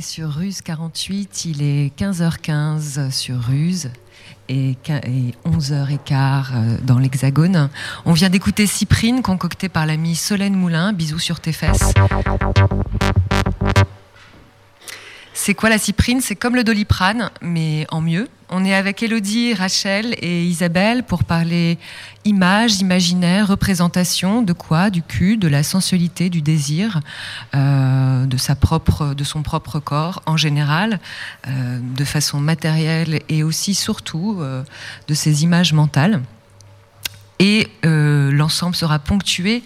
sur Ruse 48, il est 15h15 sur Ruse et 11h15 euh, dans l'Hexagone. On vient d'écouter Cyprine, concoctée par l'ami Solène Moulin. Bisous sur tes fesses. C'est quoi la cyprine? C'est comme le doliprane, mais en mieux. On est avec Elodie, Rachel et Isabelle pour parler images, imaginaire, représentation, de quoi? Du cul, de la sensualité, du désir, euh, de, sa propre, de son propre corps en général, euh, de façon matérielle et aussi surtout euh, de ses images mentales. Et l'ensemble sera ponctué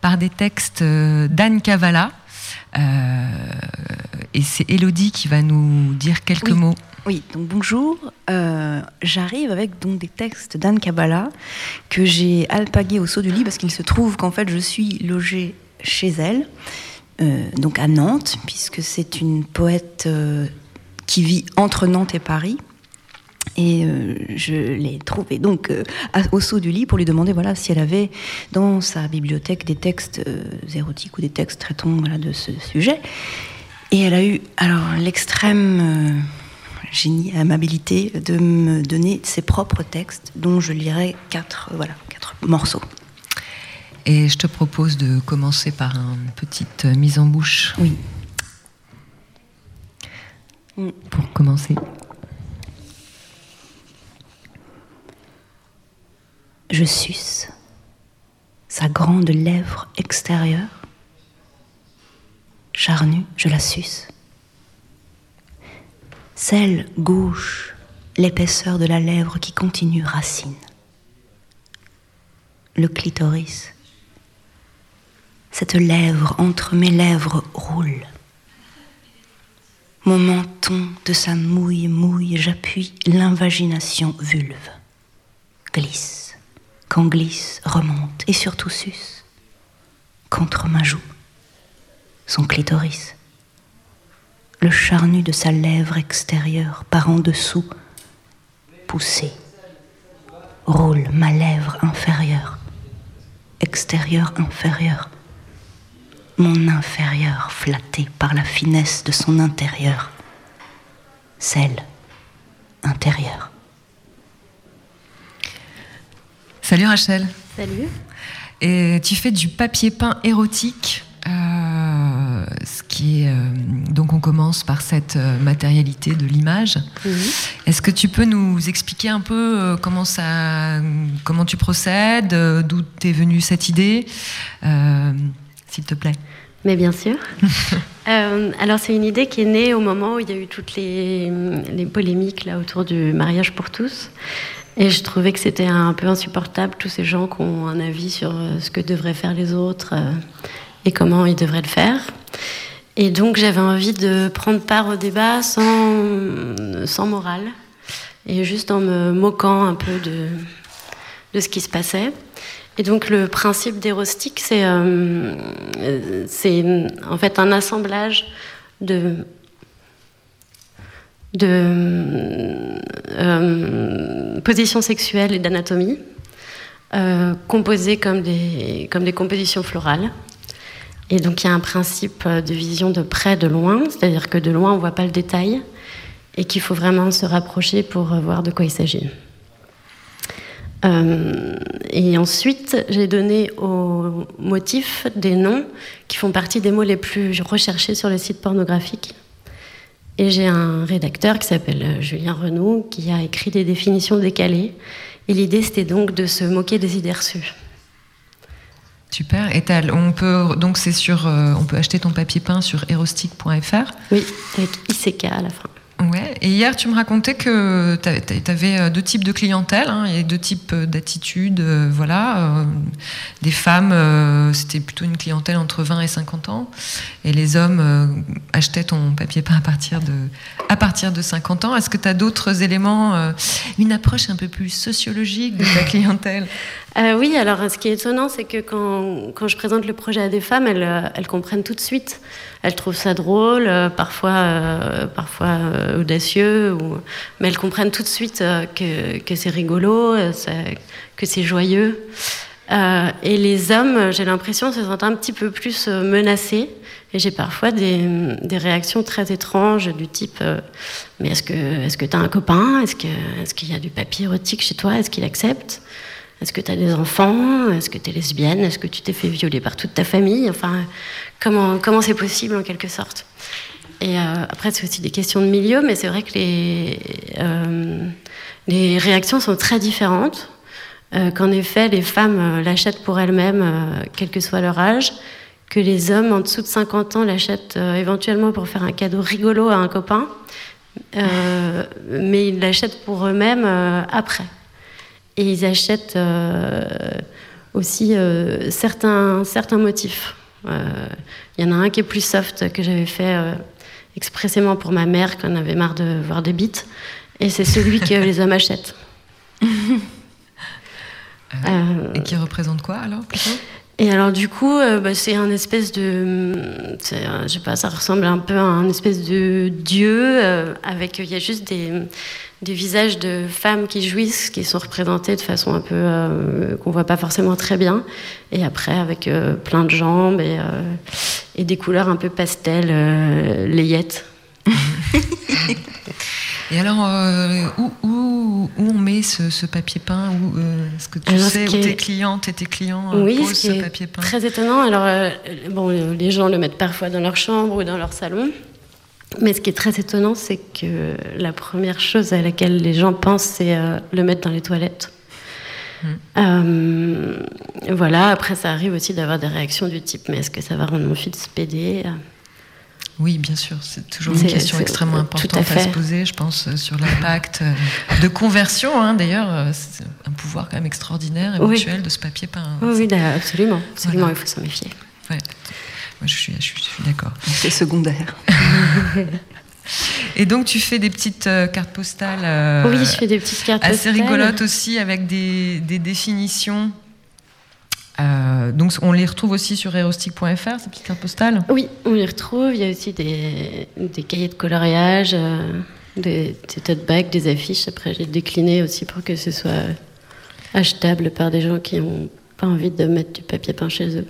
par des textes d'Anne Cavala, et c'est Elodie qui va nous dire quelques mots. Oui, donc bonjour. Euh, j'arrive avec donc des textes d'Anne Kabbalah que j'ai alpagués au saut du lit parce qu'il se trouve qu'en fait je suis logée chez elle, euh, donc à Nantes, puisque c'est une poète qui vit entre Nantes et Paris. Et euh, je l'ai trouvée donc euh, au saut du lit pour lui demander voilà si elle avait dans sa bibliothèque des textes euh, érotiques ou des textes traitant voilà, de ce sujet. Et elle a eu alors l'extrême génie, amabilité de me donner ses propres textes, dont je lirai quatre voilà quatre morceaux. Et je te propose de commencer par une petite mise en bouche. Oui. Pour commencer. Je suce sa grande lèvre extérieure. Charnue, je la suce. Celle gauche, l'épaisseur de la lèvre qui continue racine. Le clitoris. Cette lèvre entre mes lèvres roule. Mon menton de sa mouille mouille, j'appuie l'invagination vulve. Glisse quand glisse, remonte et surtout suce contre ma joue, son clitoris, le charnu de sa lèvre extérieure par en dessous, poussé, roule ma lèvre inférieure, extérieure inférieure, mon inférieur flatté par la finesse de son intérieur, celle intérieure. Salut Rachel. Salut. Et tu fais du papier peint érotique. Euh, ce qui est euh, donc on commence par cette euh, matérialité de l'image. Est-ce que tu peux nous expliquer un peu comment ça, comment tu procèdes, d'où t'es venue cette idée, s'il te plaît? Mais bien sûr. alors c'est une idée qui est née au moment où il y a eu toutes les, les polémiques là autour du mariage pour tous. Et je trouvais que c'était un peu insupportable, tous ces gens qui ont un avis sur euh, ce que devraient faire les autres euh, et comment ils devraient le faire. Et donc j'avais envie de prendre part au débat sans, sans morale et juste en me moquant un peu de, de ce qui se passait. Et donc le principe d'Hérostique, c'est euh, en fait un assemblage de de euh, position sexuelle et d'anatomie, composées comme des, comme des compositions florales. Et donc il y a un principe de vision de près, de loin, c'est-à-dire que de loin on ne voit pas le détail et qu'il faut vraiment se rapprocher pour voir de quoi il s'agit. Euh, et ensuite, j'ai donné aux motifs des noms qui font partie des mots les plus recherchés sur le site pornographique. Et j'ai un rédacteur qui s'appelle euh, Julien Renaud qui a écrit des définitions décalées. Et l'idée, c'était donc de se moquer des idées reçues. Super. Et on peut donc c'est sur, euh, on peut acheter ton papier peint sur erostic.fr. Oui, avec ICK à la fin. Ouais. Et hier, tu me racontais que tu avais euh, deux types de clientèle hein, et deux types euh, d'attitudes. Euh, voilà, des femmes, c'était plutôt une clientèle entre 20 et 50 ans, et les hommes achetaient ton papier peint à partir de, à partir de 50 ans. Est-ce que tu as d'autres éléments, une approche un peu plus sociologique de ta clientèle? Oui, alors ce qui est étonnant, c'est que quand, quand, je présente le projet à des femmes, elles, elles comprennent tout de suite elles trouvent ça drôle, euh, parfois, euh, parfois euh, audacieux, mais elles comprennent tout de suite que, c'est rigolo, que c'est joyeux. et les hommes, j'ai l'impression, se sentent un petit peu plus menacés. Et j'ai parfois des, réactions très étranges du type Mais est-ce que tu as un copain? Est-ce qu'il est y a du papier érotique chez toi? Est-ce qu'il accepte? Est-ce que tu as des enfants? Est-ce que tu es lesbienne? Est-ce que tu t'es fait violer par toute ta famille? Enfin, comment comment c'est possible en quelque sorte Et euh, après, c'est aussi des questions de milieu, mais c'est vrai que les, euh, les réactions sont très différentes. Euh, qu'en effet, les femmes l'achètent pour elles-mêmes, quel que soit leur âge, que les hommes en dessous de 50 ans l'achètent éventuellement pour faire un cadeau rigolo à un copain, mais ils l'achètent pour eux-mêmes après. Et ils achètent aussi certains, certains motifs. Il euh, y en a un qui est plus soft, que j'avais fait expressément pour ma mère quand on avait marre de voir des bites. Et c'est celui que les hommes achètent. et qui représente quoi alors et alors du coup, bah, c'est un espèce de, je sais pas, ça ressemble un peu à un espèce de dieu avec, il y a juste des, des visages de femmes qui jouissent, qui sont représentées de façon un peu euh, qu'on voit pas forcément très bien, et après avec euh, plein de jambes et, euh, et, des couleurs un peu pastel, layettes. et alors, où, où, où, on met ce, papier peint où, Est-ce que tu sais où tes clientes et tes clients oui, posent ce, ce papier peint? Très étonnant. Alors, bon, les gens le mettent parfois dans leur chambre ou dans leur salon. Mais ce qui est très étonnant, c'est que la première chose à laquelle les gens pensent, c'est euh, le mettre dans les toilettes. Hmm. Euh, voilà, après ça arrive aussi d'avoir des réactions du type mais est-ce que ça va rendre mon fils pédé? Oui, bien sûr, c'est toujours une question extrêmement importante à, se poser, je pense, euh, sur l'impact de conversion. Hein, D'ailleurs, c'est un pouvoir quand même extraordinaire, éventuel, de ce papier peint. Oui, absolument, absolument, il faut s'en méfier. Ouais je suis, je suis, d'accord. C'est secondaire. Et donc, tu fais des petites euh, cartes postales. Euh, oui, je fais des petites cartes assez rigolotes aussi, avec des, des définitions. Euh, donc, on les retrouve aussi sur aerostic.fr, ces petites cartes postales? Oui, on les retrouve. Il y a aussi des, des cahiers de coloriage, des, des tote bags, des affiches. Après, j'ai décliné aussi pour que ce soit achetable par des gens qui ont pas envie de mettre du papier peint chez eux.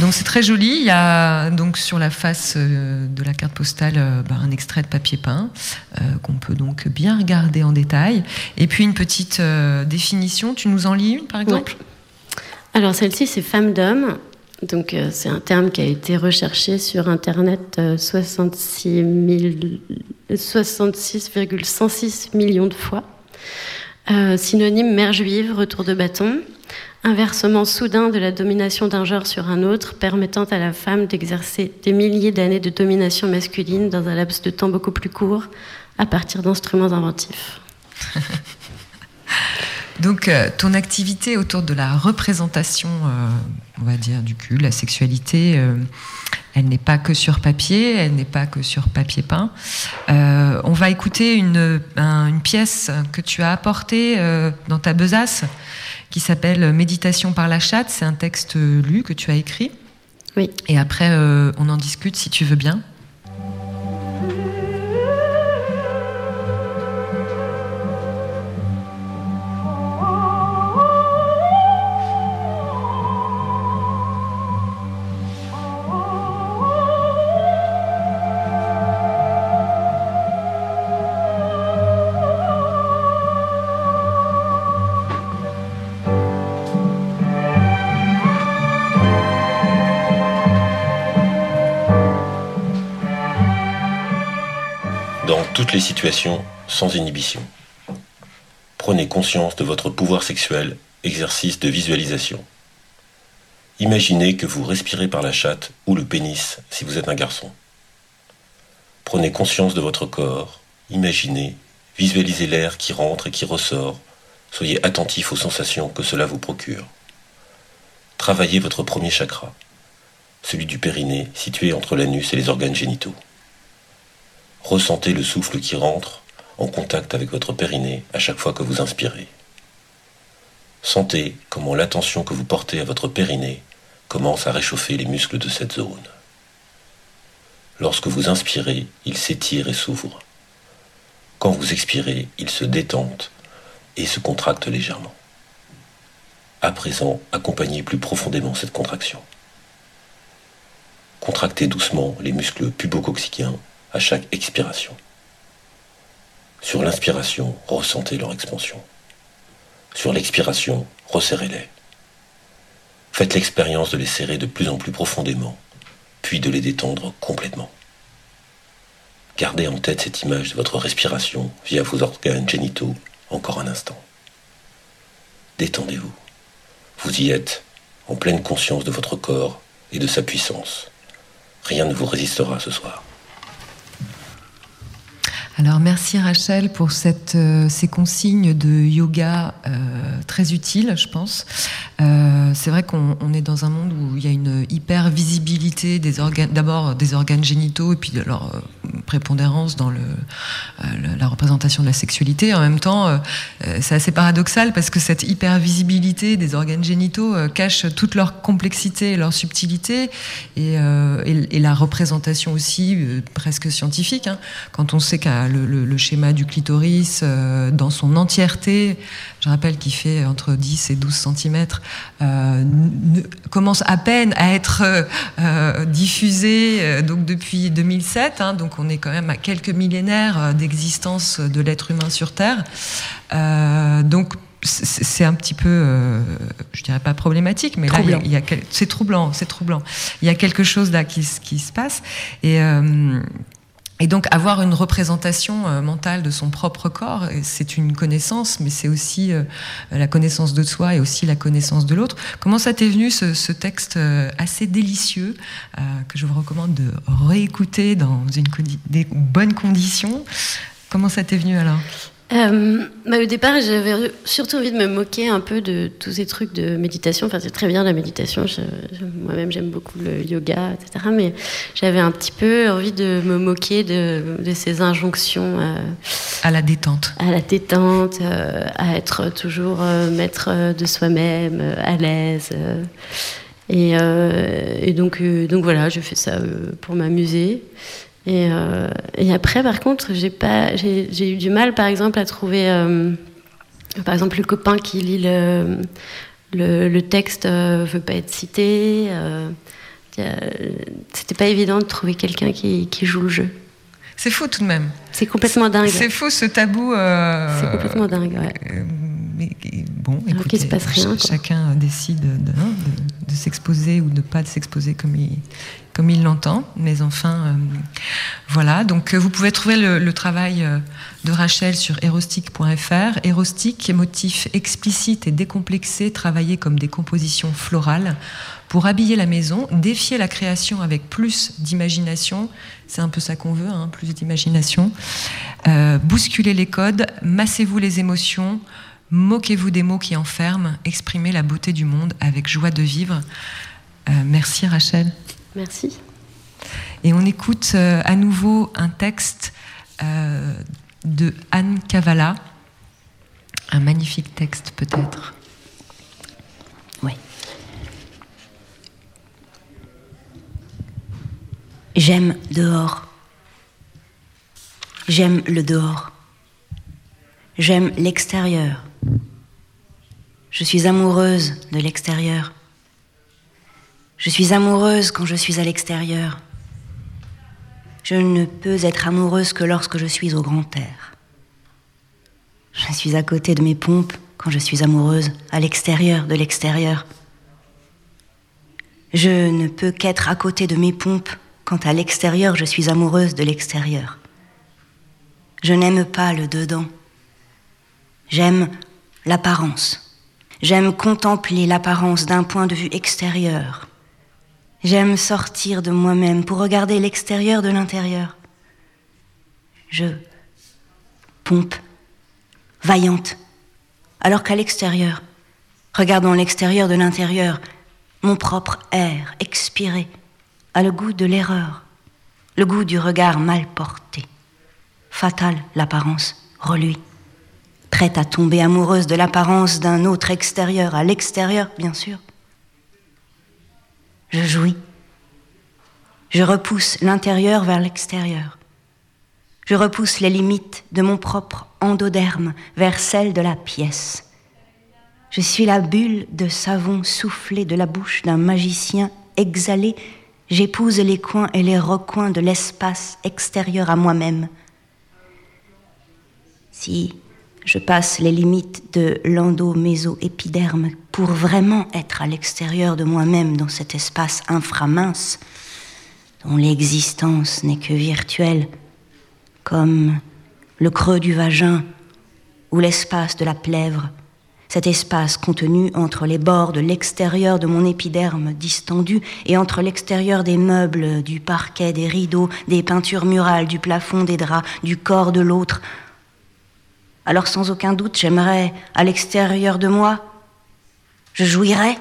Donc c'est très joli. Il y a donc sur la face euh, de la carte postale euh, bah, un extrait de papier peint euh, qu'on peut donc bien regarder en détail. Et puis une petite définition. Tu nous en lis une par exemple? Alors celle-ci c'est femme d'homme. Donc c'est un terme qui a été recherché sur Internet 66,106 66 millions de fois. synonyme mère juive, retour de bâton inversement soudain de la domination d'un genre sur un autre, permettant à la femme d'exercer des milliers d'années de domination masculine dans un laps de temps beaucoup plus court, à partir d'instruments inventifs. Donc, euh, ton activité autour de la représentation, euh, on va dire, du cul, la sexualité, euh, elle n'est pas que sur papier, elle n'est pas que sur papier peint. on va écouter une, une, pièce que tu as apportée dans ta besace qui s'appelle Méditation par la chatte. C'est un texte lu que tu as écrit. Oui. Et après, euh, on en discute si tu veux bien. Les situations sans inhibition. Prenez conscience de votre pouvoir sexuel, exercice de visualisation. Imaginez que vous respirez par la chatte ou le pénis si vous êtes un garçon. Prenez conscience de votre corps, imaginez, visualisez l'air qui rentre et qui ressort, soyez attentif aux sensations que cela vous procure. Travaillez votre premier chakra, celui du périnée situé entre l'anus et les organes génitaux. Ressentez le souffle qui rentre en contact avec votre périnée à chaque fois que vous inspirez. Sentez comment l'attention que vous portez à votre périnée commence à réchauffer les muscles de cette zone. Lorsque vous inspirez, il s'étire et s'ouvre. Quand vous expirez, il se détente et se contracte légèrement. À présent, accompagnez plus profondément cette contraction. Contractez doucement les muscles pubocoxiquiens à chaque expiration. Sur l'inspiration, ressentez leur expansion. Sur l'expiration, resserrez-les. Faites l'expérience de les serrer de plus en plus profondément, puis de les détendre complètement. Gardez en tête cette image de votre respiration via vos organes génitaux encore un instant. Détendez-vous. Vous y êtes, en pleine conscience de votre corps et de sa puissance. Rien ne vous résistera ce soir. Alors merci Rachel pour euh, ces consignes de yoga euh, très utiles, je pense. Euh, c'est vrai qu'on est dans un monde où il y a une hyper visibilité d'abord des organes génitaux et puis de leur prépondérance dans la représentation de la sexualité. En même temps, c'est assez paradoxal parce que cette hyper visibilité des organes génitaux cache toute leur complexité et leur subtilité et la représentation aussi presque scientifique. Hein, quand on sait qu'à le, schéma du clitoris euh, dans son entièreté, je rappelle qu'il fait entre 10 et 12 cm, euh, commence à peine à être euh, diffusé donc depuis 2007. Hein, donc on est quand même à quelques millénaires d'existence de l'être humain sur Terre. donc c'est un petit peu, je dirais pas problématique, mais là, c'est troublant, c'est troublant. Il y a quelque chose là qui, qui se passe. Et et donc avoir une représentation euh, mentale de son propre corps, c'est une connaissance, mais c'est aussi euh, la connaissance de soi et aussi la connaissance de l'autre. Comment ça t'est venu ce, texte euh, assez délicieux que je vous recommande de réécouter dans une, des bonnes conditions? Comment ça t'est venu alors euh, bah, au départ, j'avais surtout envie de me moquer un peu de tous ces trucs de méditation. Enfin, c'est très bien la méditation. Moi-même, j'aime beaucoup le yoga, etc. Mais j'avais un petit peu envie de me moquer de, ces injonctions. Euh, à la détente. À la détente, euh, à être toujours maître de soi-même, à l'aise. Et, et, donc, donc voilà, je fais ça pour m'amuser. Et, euh, et, après, par contre, j'ai pas, j'ai eu du mal, par exemple, à trouver, euh, par exemple, le copain qui lit le, le, le texte euh, veut pas être cité. C'était pas évident de trouver quelqu'un qui, qui, joue le jeu. C'est fou tout de même. C'est complètement dingue. C'est fou ce tabou. C'est complètement dingue. Ouais. mais bon, écoutez, se passe rien, chacun décide de, hein, de, de s'exposer ou de ne pas s'exposer comme il, comme il l'entend. Mais enfin, euh, voilà. Donc, euh, vous pouvez trouver le, travail euh, de Rachel sur erostic.fr. Erostic, motif explicite et décomplexé, travaillé comme des compositions florales pour habiller la maison, défier la création avec plus d'imagination. C'est un peu ça qu'on veut, hein, plus d'imagination. bousculer les codes, massez-vous les émotions. Moquez-vous des mots qui enferment, exprimez la beauté du monde avec joie de vivre. merci Rachel. Merci. Et on écoute euh, à nouveau un texte euh, de Anne Cavala, un magnifique texte peut-être. Oui. J'aime dehors. J'aime le dehors. J'aime l'extérieur. Je suis amoureuse de l'extérieur. Je suis amoureuse quand je suis à l'extérieur. Je ne peux être amoureuse que lorsque je suis au grand air. Je suis à côté de mes pompes quand je suis amoureuse, à l'extérieur de l'extérieur. Je ne peux qu'être à côté de mes pompes quand à l'extérieur je suis amoureuse de l'extérieur. Je n'aime pas le dedans. J'aime l'apparence. J'aime contempler l'apparence d'un point de vue extérieur. J'aime sortir de moi-même pour regarder l'extérieur de l'intérieur. Je pompe, vaillante, alors qu'à l'extérieur, regardant l'extérieur de l'intérieur, mon propre air expiré a le goût de l'erreur, le goût du regard mal porté. Fatale l'apparence, reluit, prête à tomber amoureuse de l'apparence d'un autre extérieur, à l'extérieur, bien sûr. Je jouis. Je repousse l'intérieur vers l'extérieur. Je repousse les limites de mon propre endoderme vers celles de la pièce. Je suis la bulle de savon soufflé de la bouche d'un magicien exhalé. J'épouse les coins et les recoins de l'espace extérieur à moi-même. Si je passe les limites de l'endo-méso-épiderme pour vraiment être à l'extérieur de moi-même dans cet espace inframince, dont l'existence n'est que virtuelle, comme le creux du vagin ou l'espace de la plèvre, cet espace contenu entre les bords de l'extérieur de mon épiderme distendu et entre l'extérieur des meubles, du parquet, des rideaux, des peintures murales, du plafond, des draps, du corps de l'autre. Alors sans aucun doute, j'aimerais, à l'extérieur de moi, je jouirais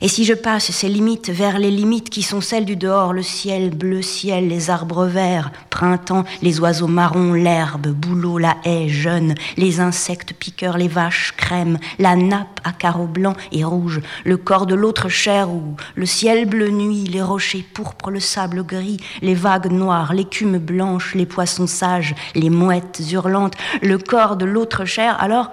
et si je passe ces limites vers les limites qui sont celles du dehors, le ciel, bleu ciel, les arbres verts, printemps, les oiseaux marrons, l'herbe, bouleau, la haie, jeune, les insectes piqueurs, les vaches, crème, la nappe à carreaux blancs et rouges, le corps de l'autre chair ou le ciel bleu nuit, les rochers pourpres, le sable gris, les vagues noires, l'écume blanche, les poissons sages, les mouettes hurlantes, le corps de l'autre chair, alors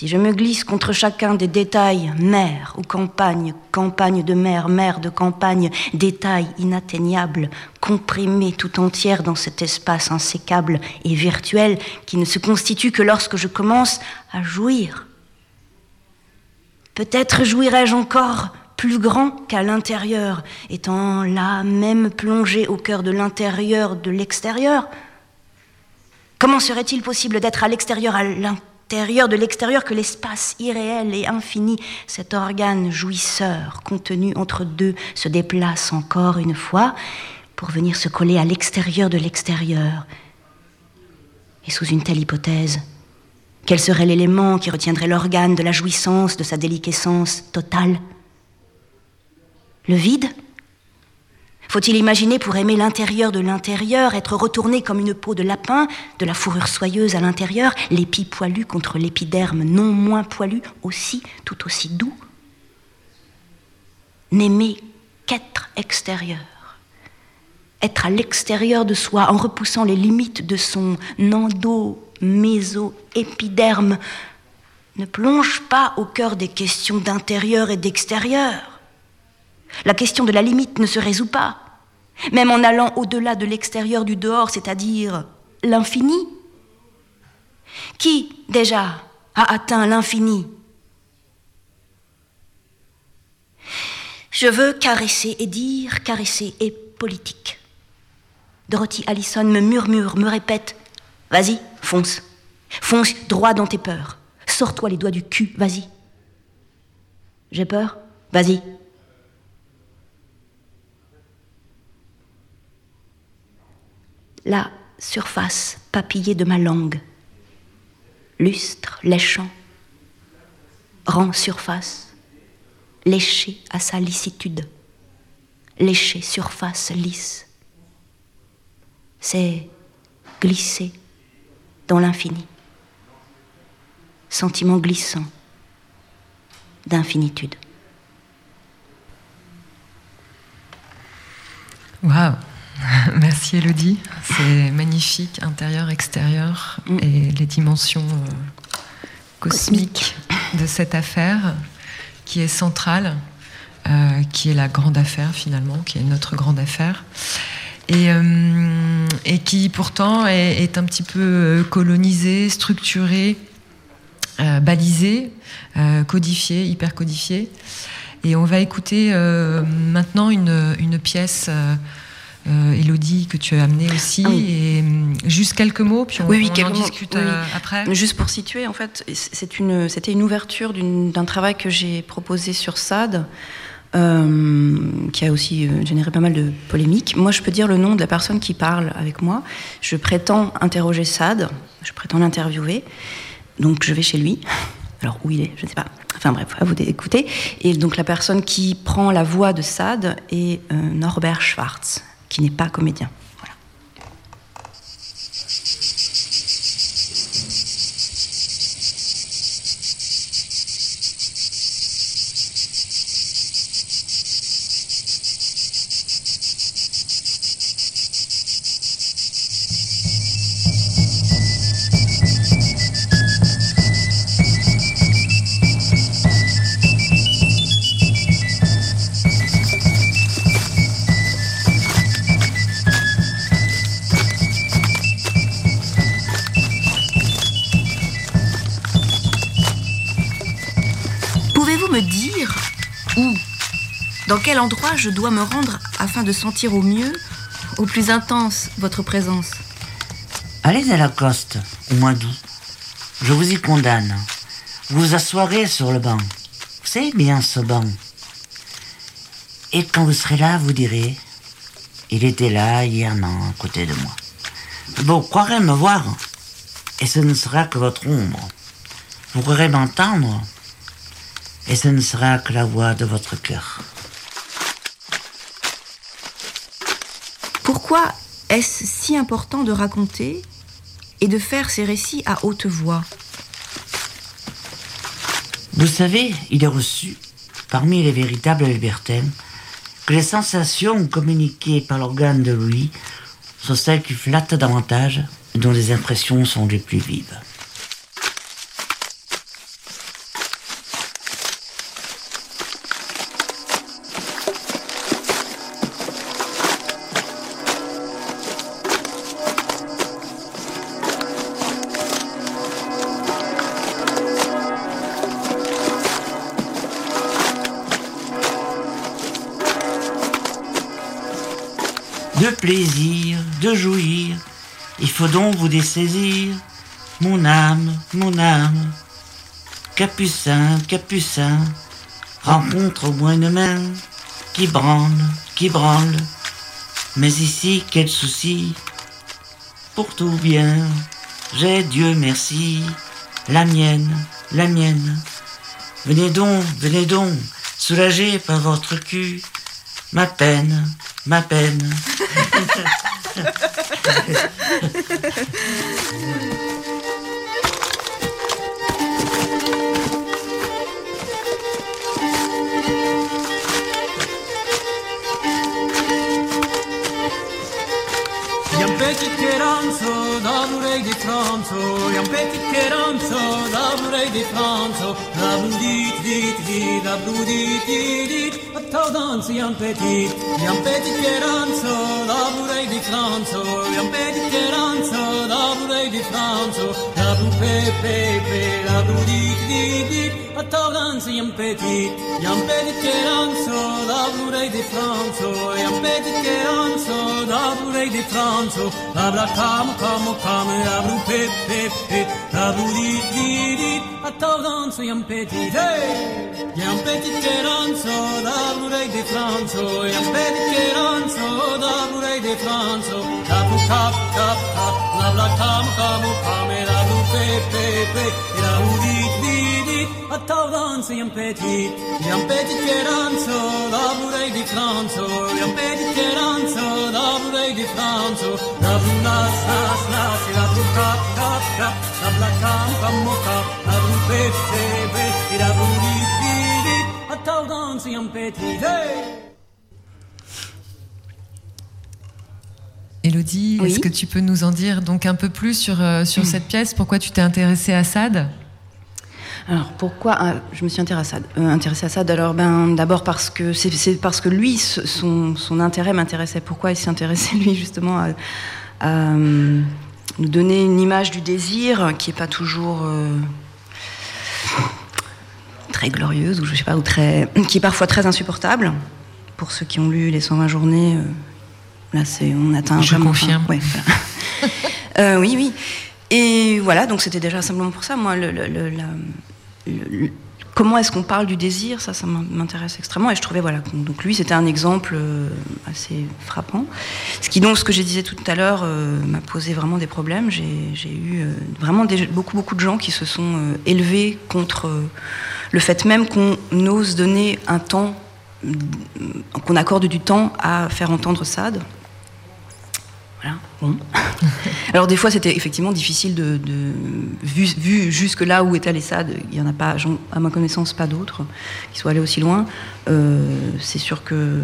si je me glisse contre chacun des détails, mer ou campagne, campagne de mer, mer de campagne, détails inatteignables, comprimés tout entière dans cet espace insécable et virtuel qui ne se constitue que lorsque je commence à jouir. Peut-être jouirai-je encore plus grand qu'à l'intérieur, étant là même plongé au cœur de l'intérieur de l'extérieur. Comment serait-il possible d'être à l'extérieur à l'intérieur de l'extérieur que l'espace irréel et infini, cet organe jouisseur contenu entre deux, se déplace encore une fois pour venir se coller à l'extérieur de l'extérieur. Et sous une telle hypothèse, quel serait l'élément qui retiendrait l'organe de la jouissance, de sa déliquescence totale? Le vide? Faut-il imaginer pour aimer l'intérieur de l'intérieur, être retourné comme une peau de lapin, de la fourrure soyeuse à l'intérieur, l'épi poilu contre l'épiderme non moins poilu, aussi, tout aussi doux N'aimer qu'être extérieur être à l'extérieur de soi en repoussant les limites de son endo-méso-épiderme ne plonge pas au cœur des questions d'intérieur et d'extérieur. La question de la limite ne se résout pas, même en allant au-delà de l'extérieur du dehors, c'est-à-dire l'infini. Qui, déjà, a atteint l'infini? Je veux caresser et dire, caresser et politique. Dorothy Allison me murmure, me répète Vas-y, fonce. Fonce droit dans tes peurs. Sors-toi les doigts du cul, vas-y. J'ai peur? Vas-y, la surface papillée de ma langue, lustre, léchant, rend surface, léché à sa licitude, léché surface lisse. C'est glisser dans l'infini, sentiment glissant d'infinitude. Waouh Merci Elodie, c'est magnifique, intérieur, extérieur, mm. et les dimensions euh, cosmiques de cette affaire qui est centrale, euh, qui est la grande affaire finalement, qui est notre grande affaire. Et, euh, et qui pourtant est, un petit peu colonisée, structurée, balisée, codifiée, hyper codifiée. Et on va écouter maintenant une, une pièce euh, Elodie, que tu as amené aussi. Ah oui. Et hum, juste quelques mots, puis on, Oui, oui, on en mots, discute euh, après. Juste pour situer, en fait, une, c'était une ouverture d'un travail que j'ai proposé sur SAD, euh, qui a aussi généré pas mal de polémiques. Moi, je peux dire le nom de la personne qui parle avec moi. Je prétends interroger SAD, je prétends l'interviewer. Donc, je vais chez lui. Alors, où il est, je ne sais pas. Enfin bref, à vous d'écouter. Et donc, la personne qui prend la voix de SAD est euh, Norbert Schwartz, qui n'est pas comédien. Endroit je dois me rendre afin de sentir au mieux, au plus intense, votre présence Allez à la coste, au mois d'août. Je vous y condamne. Vous vous assoirez sur le banc. Savez bien ce banc. Et quand vous serez là, vous direz Il était là hier, non, à côté de moi. Vous croirez me voir, et ce ne sera que votre ombre. Vous croirez m'entendre, et ce ne sera que la voix de votre cœur. Pourquoi est-ce si important de raconter et de faire ces récits à haute voix Vous savez, il est reçu, parmi les véritables libertins, que les sensations communiquées par l'organe de l'ouïe sont celles qui flattent davantage et dont les impressions sont les plus vives. Donc vous dessaisir, mon âme, mon âme. Capucin, capucin, rencontre au moins une main qui branle, qui branle. Mais ici, quel souci, pour tout bien, j'ai Dieu merci, la mienne, la mienne. Venez donc, venez donc, soulagez par votre cul ma peine, ma peine. Jam petit cheranzo, da vorrei di Franzo, jam petit cheranzo, da vorrei di Franzo, da bludit dit dit, da bludit dit dit, taudans jam petit jam petit keranzo laburei di flanzo jam petit keranzo mai di Franzo, la bu pe pe pe, la bu di di di, a Toranzo iam petit, iam petit cheranzo, la bu re di Franzo, iam petit cheranzo, la bu re di Franzo, la bla camo camo camo, la bu pe la bu di di di, a Toranzo iam petit, hey! Iam petit cheranzo, la bu re di Franzo, iam petit cheranzo, la bu re di Franzo, Tabu tap tap tap, la la tam kamu pame la lu pe pe pe, la u dit dit, a tavan se jam petit, jam petit keranzo, la burei di franzo, jam petit keranzo, la burei di franzo, la bu nas nas nas, la bu tap tap tap, la la tam kamu tap, la lu pe pe pe, la u dit dit, a tavan se jam petit, hey! Elodie, Oui. est-ce que tu peux nous en dire donc un peu plus sur, euh, sur cette pièce? Pourquoi tu t'es intéressée à Sade? Alors pourquoi ah, je me suis intéressée à Sade, euh, intéressée à Sade? Alors ben d'abord parce que c'est parce que lui son, son intérêt m'intéressait. Pourquoi il s'est intéressé lui justement à, à, euh, nous donner une image du désir qui est pas toujours euh, très glorieuse ou je sais pas ou très qui est parfois très insupportable pour ceux qui ont lu les 120 journées. euh, Là, c'est, on atteint. Je confirme. ouais, voilà. Euh, oui, oui. Et voilà, donc c'était déjà simplement pour ça. Moi, le, le- le- la- le- le- comment est-ce qu'on parle du désir? Ça, ça m'in- m'intéresse extrêmement. Et je trouvais, voilà, donc lui, c'était un exemple euh, assez frappant. Ce qui, donc, ce que je disais tout à l'heure, euh, m'a posé vraiment des problèmes. J'ai, j'ai eu euh, vraiment des- beaucoup, beaucoup de gens qui se sont euh, élevés contre le fait même qu'on ose donner un temps, qu'on accorde du temps à faire entendre Sade. Voilà. Bon. Alors des fois c'était effectivement difficile de, vu, jusque là où étaient les SAD, il y en a pas, à ma connaissance, pas d'autres qui soient allés aussi loin. Euh, c'est sûr que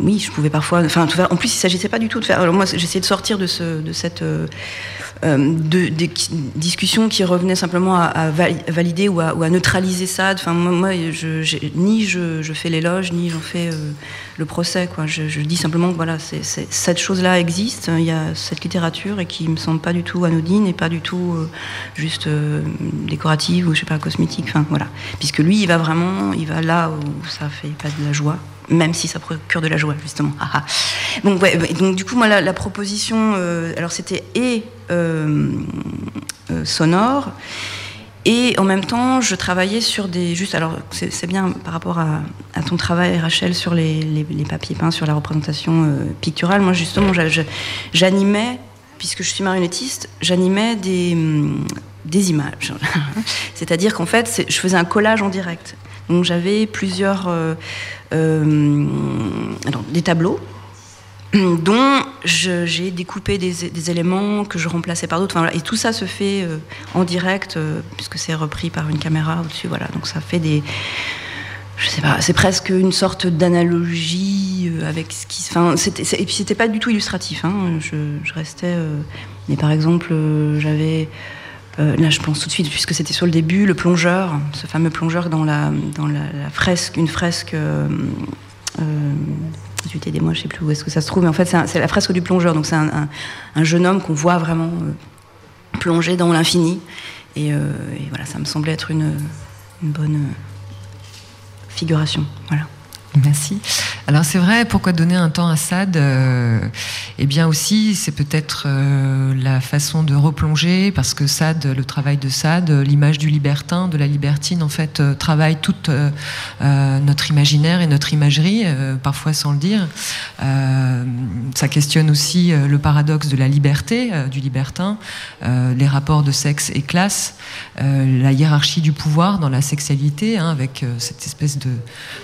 oui, je pouvais parfois. Enfin, en plus, il s'agissait pas du tout de faire. Alors moi, j'essayais de sortir de ce, de cette euh, de, des discussions qui revenaient simplement à, à val- valider ou à, neutraliser ça. Enfin, moi, ni je, fais l'éloge, ni j'en fais euh, le procès. Je, dis simplement que voilà, cette chose-là existe. Il y a cette littérature et qui me semble pas du tout anodine et pas du tout euh, juste euh, décorative ou je sais pas cosmétique. Enfin voilà, puisque lui, il va vraiment, il va là où ça fait pas de la joie. Même si ça procure de la joie, justement. Ah, ah. donc, du coup, moi, la, proposition, euh, alors c'était et euh, euh, sonore, et en même temps, je travaillais sur des. Juste, alors, c'est bien par rapport à, ton travail, Rachel, sur les, les- papiers peints, sur la représentation euh, picturale. Moi, justement, j'a- j'a- j'animais, puisque je suis marionnettiste, j'animais des, hum, des images. C'est-à-dire qu'en fait, je faisais un collage en direct. Donc, j'avais plusieurs. euh, euh, alors, des tableaux dont j'ai découpé des, éléments que je remplaçais par d'autres. Et tout ça se fait euh, en direct, euh, puisque c'est repris par une caméra au-dessus. Voilà. Donc ça fait des. Je sais pas, c'est presque une sorte d'analogie euh, avec ce qui. Enfin, et puis c'était pas du tout illustratif. hein. Je, restais. mais par exemple, j'avais. là, je pense tout de suite, puisque c'était sur le début, le plongeur, ce fameux plongeur dans la, dans la, fresque, une fresque. Zut, aidez-moi, je sais plus où est-ce que ça se trouve, mais en fait, c'est, la fresque du plongeur. Donc, c'est un, un- un jeune homme qu'on voit vraiment euh, plonger dans l'infini. Et, euh, et voilà, ça me semblait être une, une bonne euh, figuration. Voilà. Merci. Alors c'est vrai, pourquoi donner un temps à Sade euh, Eh bien aussi, c'est peut-être euh, la façon de replonger, parce que Sade, le travail de Sade, l'image du libertin, de la libertine, en fait, euh, travaille toute euh, euh, notre imaginaire et notre imagerie, euh, parfois sans le dire. Euh, ça questionne aussi euh, le paradoxe de la liberté euh, du libertin, euh, les rapports de sexe et classe, euh, la hiérarchie du pouvoir dans la sexualité, hein, avec euh, cette espèce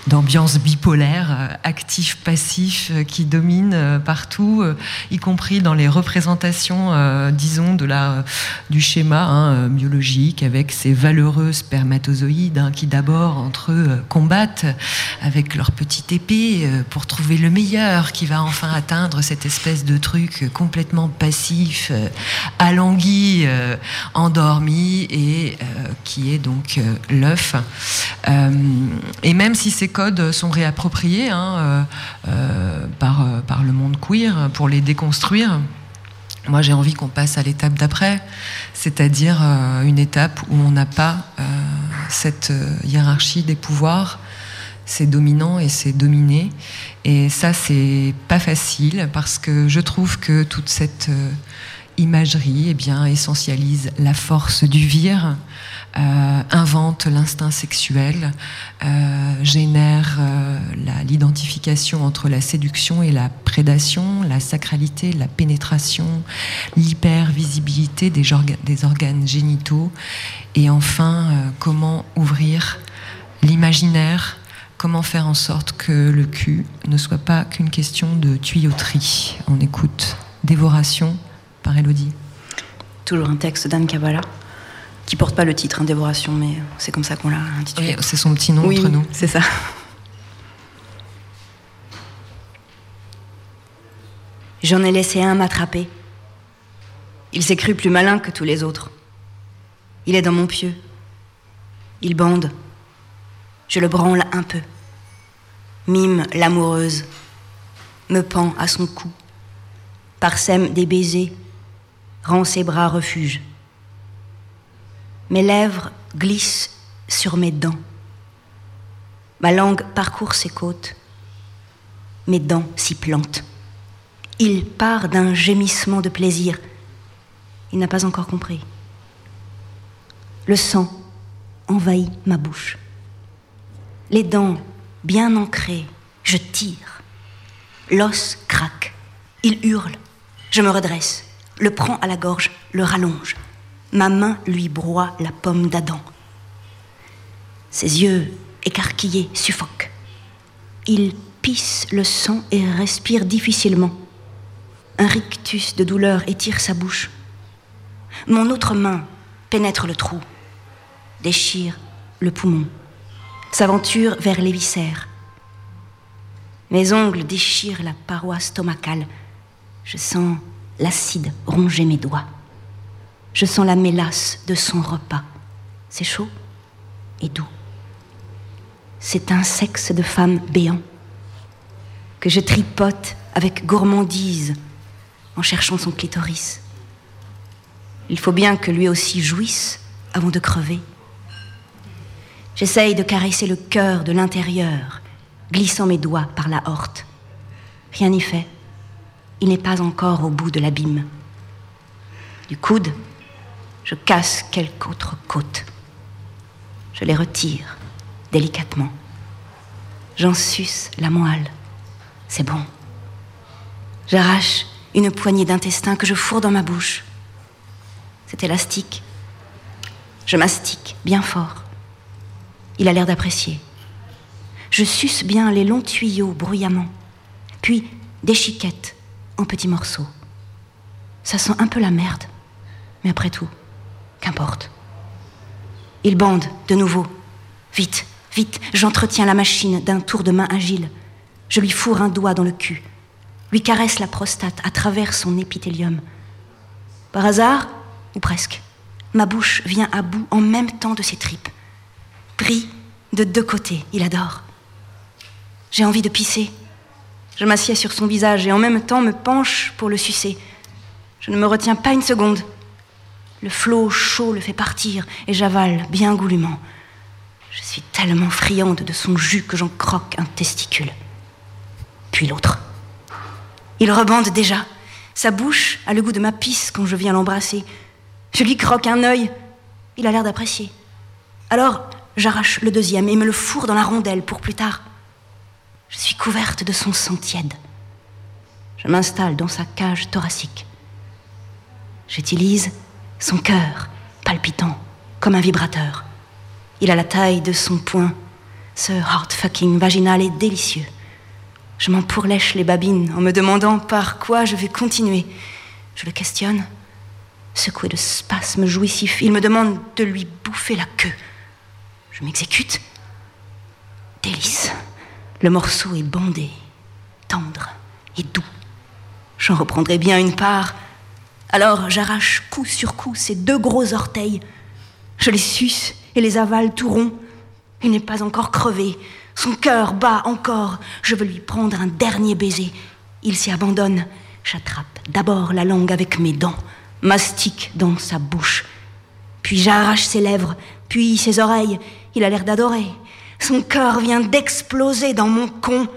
d'ambiance bipolaire, euh, actif-passif, euh, qui domine euh, partout, euh, y compris dans les représentations, disons, de la, du schéma hein, biologique, avec ces valeureux spermatozoïdes hein, qui d'abord entre eux combattent avec leur petite épée pour trouver le meilleur qui va enfin atteindre cette espèce de truc complètement passif, alangui, endormi et qui est donc l'œuf. Et même si ces codes sont réappropriés hein, par, euh, par le monde queer pour les déconstruire, moi j'ai envie qu'on passe à l'étape d'après, c'est-à-dire euh, une étape où on n'a pas euh, cette euh, hiérarchie des pouvoirs, c'est dominant et c'est dominé. Et ça, c'est pas facile parce que je trouve que toute cette euh, imagerie eh bien, essentialise la force du vire, euh, invente l'instinct sexuel, euh, génère euh, l'identification entre la séduction et la prédation, la sacralité, la pénétration, l'hypervisibilité des, des organes génitaux, et enfin comment ouvrir l'imaginaire, comment faire en sorte que le cul ne soit pas qu'une question de tuyauterie. On écoute Dévoration par Elodie. Toujours un texte d'Anne Kabbalah, qui porte pas le titre, hein, Dévoration, mais c'est comme ça qu'on l'a intitulé. Oui, c'est son petit nom Oui, entre nous. c'est ça. J'en ai laissé un m'attraper. Il s'est cru plus malin que tous les autres. Il est dans mon pieu. Il bande. Je le branle un peu. Mime l'amoureuse. Me pend à son cou. Parsème des baisers. Rend ses bras refuge. Mes lèvres glissent sur mes dents. Ma langue parcourt ses côtes. Mes dents s'y plantent. Il part d'un gémissement de plaisir. Il n'a pas encore compris. Le sang envahit ma bouche. Les dents bien ancrées, je tire. L'os craque. Il hurle. Je me redresse, le prends à la gorge, le rallonge. Ma main lui broie la pomme d'Adam. Ses yeux écarquillés suffoquent. Il pisse le sang et respire difficilement. Un rictus de douleur étire sa bouche. Mon autre main pénètre le trou, déchire le poumon, s'aventure vers les viscères. Mes ongles déchirent la paroi stomacale. Je sens l'acide ronger mes doigts. Je sens la mélasse de son repas. C'est chaud et doux. C'est un sexe de femme béant que je tripote avec gourmandise en cherchant son clitoris. Il faut bien que lui aussi jouisse avant de crever. J'essaye de caresser le cœur de l'intérieur, glissant mes doigts par la horte. Rien n'y fait. Il n'est pas encore au bout de l'abîme. Du coude, je casse quelque autre côte. Je les retire délicatement. J'en suce la moelle. C'est bon. J'arrache une poignée d'intestin que je fourre dans ma bouche. C'est élastique. Je mastique bien fort. Il a l'air d'apprécier. Je suce bien les longs tuyaux bruyamment, puis déchiquette en petits morceaux. Ça sent un peu la merde, mais après tout, qu'importe. Il bande de nouveau. Vite, vite, j'entretiens la machine d'un tour de main agile. Je lui fourre un doigt dans le cul, lui caresse la prostate à travers son épithélium. Par hasard, ou presque, ma bouche vient à bout en même temps de ses tripes. Pris de deux côtés, il adore. J'ai envie de pisser. Je m'assieds sur son visage et en même temps me penche pour le sucer. Je ne me retiens pas une seconde. Le flot chaud le fait partir et j'avale bien goulûment. Je suis tellement friande de son jus que j'en croque un testicule. Puis l'autre. Il rebande déjà. Sa bouche a le goût de ma pisse quand je viens l'embrasser. Je lui croque un œil. Il a l'air d'apprécier. Alors, j'arrache le deuxième et me le fourre dans la rondelle pour plus tard. Je suis couverte de son sang tiède. Je m'installe dans sa cage thoracique. J'utilise son cœur, palpitant, comme un vibrateur. Il a la taille de son poing. Ce hard fucking vaginal est délicieux. Je m'en pourlèche les babines en me demandant par quoi je vais continuer. Je le questionne, secoué de spasmes jouissifs. Il me demande de lui bouffer la queue. Je m'exécute. Délice. Le morceau est bandé, tendre et doux. J'en reprendrai bien une part. Alors j'arrache coup sur coup ses deux gros orteils. Je les suce et les avale tout ronds. Il n'est pas encore crevé. Son cœur bat encore. Je veux lui prendre un dernier baiser. Il s'y abandonne. J'attrape d'abord la langue avec mes dents, mastique dans sa bouche. Puis j'arrache ses lèvres, puis ses oreilles. Il a l'air d'adorer. Son cœur vient d'exploser dans mon con.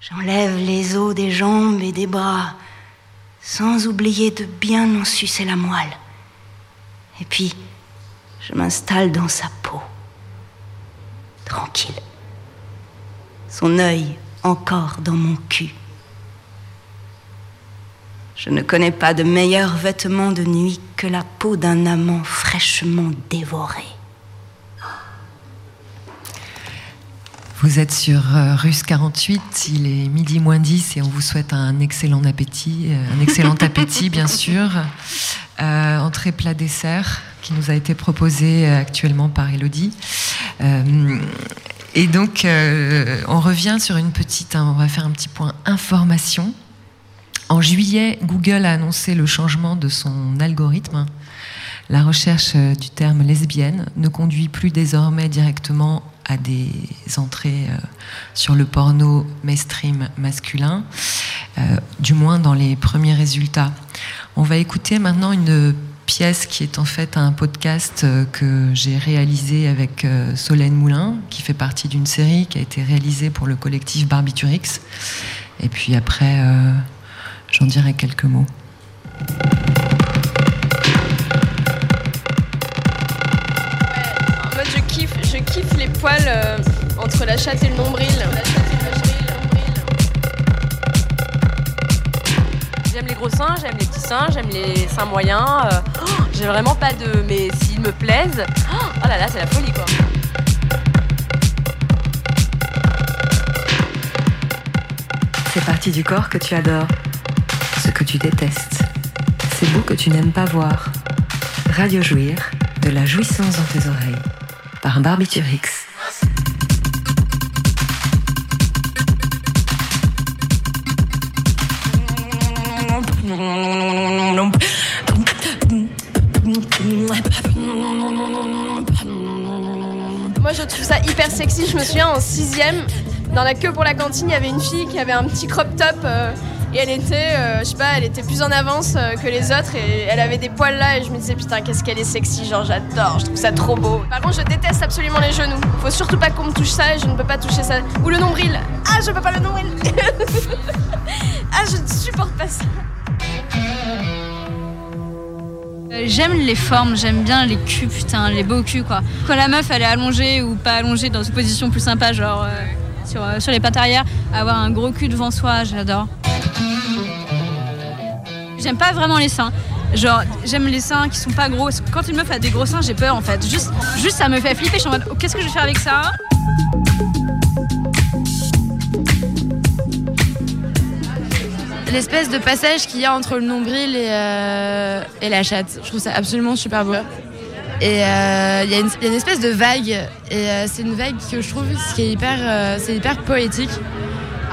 J'enlève les os des jambes et des bras, sans oublier de bien en sucer la moelle. Et puis, je m'installe dans sa peau, tranquille. Son œil encore dans mon cul. Je ne connais pas de meilleur vêtement de nuit que la peau d'un amant fraîchement dévoré. Vous êtes sur euh, Russe 48, il est midi moins 10 et on vous souhaite un excellent appétit, euh, un excellent appétit bien sûr. Euh, entrée plat dessert qui nous a été proposé actuellement par Elodie. Euh, et donc euh, on revient sur une petite, hein, on va faire un petit point information. En juillet, Google a annoncé le changement de son algorithme. La recherche du terme lesbienne ne conduit plus désormais directement à des entrées euh, sur le porno mainstream masculin, euh, du moins dans les premiers résultats. On va écouter maintenant une pièce qui est en fait un podcast euh, que j'ai réalisé avec Solène Moulin, qui fait partie d'une série qui a été réalisée pour le collectif Barbiturix. Et puis après, j'en dirai quelques mots. Euh, entre la chatte et le nombril. J'aime les gros seins, j'aime les petits seins, j'aime les seins moyens. euh, oh, j'ai vraiment pas de. Mais s'ils me plaisent, oh, oh là là, c'est la folie quoi. Ces parties du corps que tu adores, ce que tu détestes, ces bouts que tu n'aimes pas voir. Radio Jouir, de la jouissance dans tes oreilles, par Barbiturix. Sexy. Je me souviens en sixième, dans la queue pour la cantine, il y avait une fille qui avait un petit crop top. euh, et elle était, euh, je sais pas, elle était plus en avance euh, que les autres et elle avait des poils là et je me disais putain qu'est-ce qu'elle est sexy, genre j'adore, je trouve ça trop beau. Par contre je déteste absolument les genoux, faut surtout pas qu'on me touche ça et je ne peux pas toucher ça. Ou le nombril, ah je peux pas le nombril Ah je ne supporte pas ça J'aime les formes, j'aime bien les culs, putain, les beaux culs quoi. Quand la meuf elle est allongée ou pas allongée dans une position plus sympa, genre euh, sur, euh, sur les pattes arrière, avoir un gros cul devant soi, j'adore. J'aime pas vraiment les seins. Genre, j'aime les seins qui sont pas gros. Quand une meuf a des gros seins, j'ai peur en fait. Juste, juste ça me fait flipper. Je suis en mode, oh, qu'est-ce que je vais faire avec ça? L'espèce de passage qu'il y a entre le nombril et, euh, et la chatte. Je trouve ça absolument super beau. Et euh, il y, a une- il y a une espèce de vague. Et euh, c'est une vague que je trouve qui est hyper, euh, c'est hyper poétique.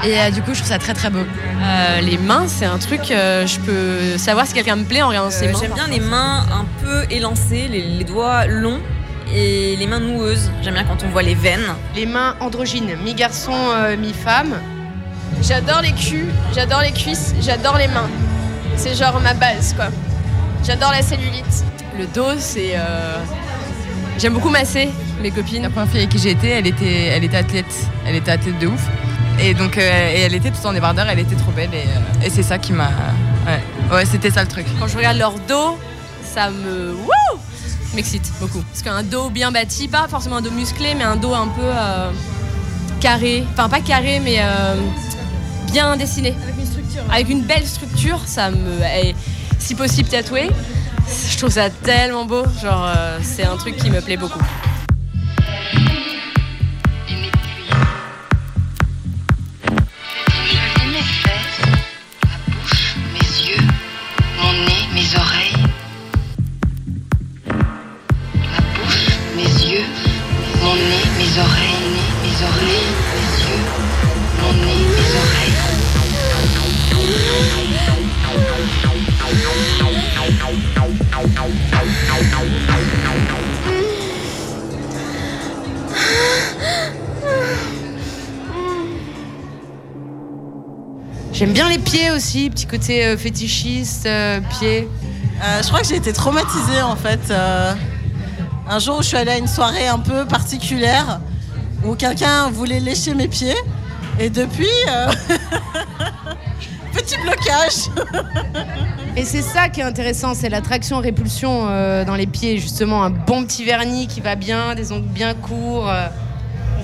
Et euh, du coup, je trouve ça très très beau. Euh, les mains, c'est un truc, euh, je peux savoir si quelqu'un me plaît en regardant ses mains. J'aime bien les mains un peu élancées, les, les doigts longs et les mains noueuses. J'aime bien quand on voit les veines. Les mains androgynes, mi-garçon, euh, mi-femme. J'adore les culs, j'adore les cuisses, j'adore les mains. C'est genre ma base, quoi. J'adore la cellulite. Le dos, c'est. euh, J'aime beaucoup masser mes copines. La première fille avec qui j'ai été, elle était, elle était athlète. Elle était athlète de ouf. Et donc, euh, et elle était tout en débardeur, elle était trop belle. Et, euh, et c'est ça qui m'a. Ouais, ouais c'était ça le truc. Quand je regarde leur dos, ça me. Wouh m'excite beaucoup. Parce qu'un dos bien bâti, pas forcément un dos musclé, mais un dos un peu euh, carré. Enfin, pas carré, mais euh, bien dessiné. Avec une structure. Avec une belle structure, ça me. et si possible tatoué. Je trouve ça tellement beau. Genre, euh, c'est un truc qui me plaît beaucoup. Pieds aussi, petit côté euh, fétichiste, euh, pieds. Euh, je crois que j'ai été traumatisée en fait. euh, un jour où je suis allée à une soirée un peu particulière où quelqu'un voulait lécher mes pieds et depuis, euh, petit blocage. Et c'est ça qui est intéressant, c'est l'attraction-répulsion euh, dans les pieds, justement. Un bon petit vernis qui va bien, des ongles bien courts, euh,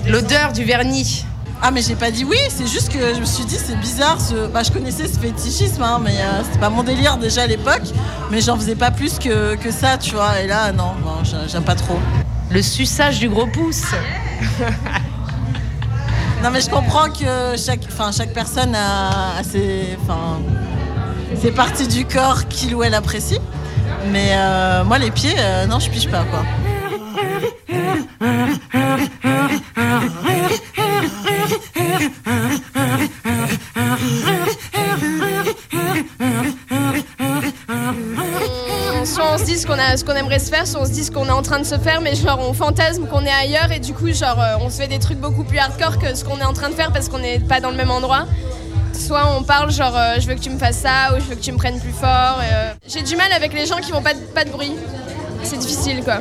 l'odeur du vernis. Ah mais j'ai pas dit oui, c'est juste que je me suis dit c'est bizarre. Ce... Bah, je connaissais ce fétichisme, hein, mais euh, c'était pas mon délire déjà à l'époque. Mais j'en faisais pas plus que, que ça, tu vois. Et là, non, non, j'ai- j'aime pas trop. Le suçage du gros pouce. Non mais je comprends que chaque, enfin, chaque personne a, a ses, enfin, ses parties du corps qu'il ou elle apprécie. Mais euh, moi les pieds, euh, non je pige pas quoi. On- soit on se dit ce qu'on a- ce qu'on aimerait se faire, soit on se dit ce qu'on est en train de se faire, mais genre on fantasme qu'on est ailleurs et du coup genre euh, on se fait des trucs beaucoup plus hardcore que ce qu'on est en train de faire parce qu'on n'est pas dans le même endroit. Soit on parle genre euh, je veux que tu me fasses ça ou je veux que tu me prennes plus fort. euh, J'ai du mal avec les gens qui font pas de, bruit. C'est difficile quoi.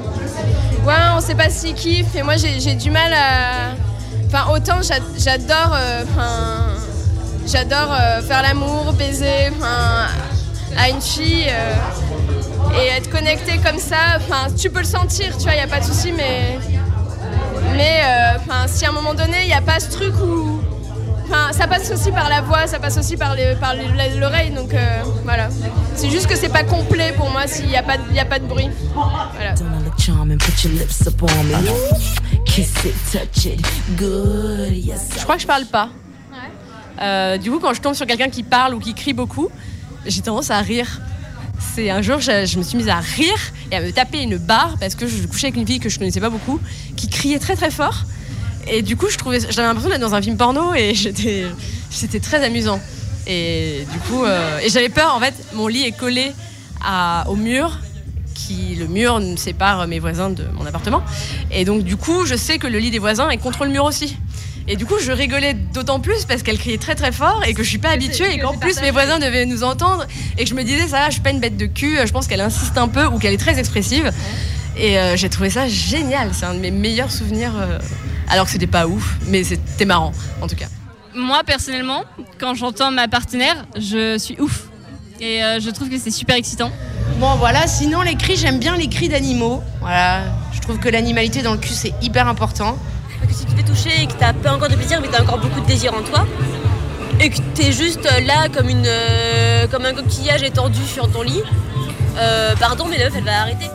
Ouais, on sait pas s'ils kiffent et moi j'ai du mal à. Enfin autant j'a- j'adore. euh, Enfin. j'adore euh, faire l'amour, baiser enfin, à une fille euh, et être connecté comme ça. Enfin, tu peux le sentir, tu vois, il n'y a pas de souci, mais mais euh, enfin, si à un moment donné, il n'y a pas ce truc où Enfin, ça passe aussi par la voix, ça passe aussi par les- par les- l'oreille, donc euh, voilà. C'est juste que c'est pas complet pour moi s'il n'y a, pas de- il y a pas de bruit. Voilà. Kiss it, touch it, good, yes. Je crois que je parle pas. Euh, du coup, quand je tombe sur quelqu'un qui parle ou qui crie beaucoup, j'ai tendance à rire. C'est un jour, je, je me suis mise à rire et à me taper une barre parce que je couchais avec une fille que je connaissais pas beaucoup, qui criait très très fort. Et du coup, je trouvais, j'avais l'impression d'être dans un film porno et j'étais, c'était très amusant. Et du coup, euh, et j'avais peur. En fait, mon lit est collé à- au mur, qui le mur nous sépare mes voisins de mon appartement. Et donc, du coup, je sais que le lit des voisins est contre le mur aussi. Et du coup, je rigolais d'autant plus parce qu'elle criait très très fort et que je suis pas habituée et qu'en plus mes voisins devaient nous entendre et que je me disais ça, va, je suis pas une bête de cul, je pense qu'elle insiste un peu ou qu'elle est très expressive. Et euh, j'ai trouvé ça génial, c'est un de mes meilleurs souvenirs. euh, alors que c'était pas ouf, mais c'était marrant en tout cas. Moi, personnellement, quand j'entends ma partenaire, je suis ouf. Et euh, je trouve que c'est super excitant. Bon voilà, sinon les cris, j'aime bien les cris d'animaux. Voilà, je trouve que l'animalité dans le cul c'est hyper important. que si tu te fais toucher et que t'as pas encore de plaisir mais t'as encore beaucoup de désir en toi et que t'es juste là comme une euh, comme un coquillage étendu sur ton lit euh, pardon mais la meuf elle va arrêter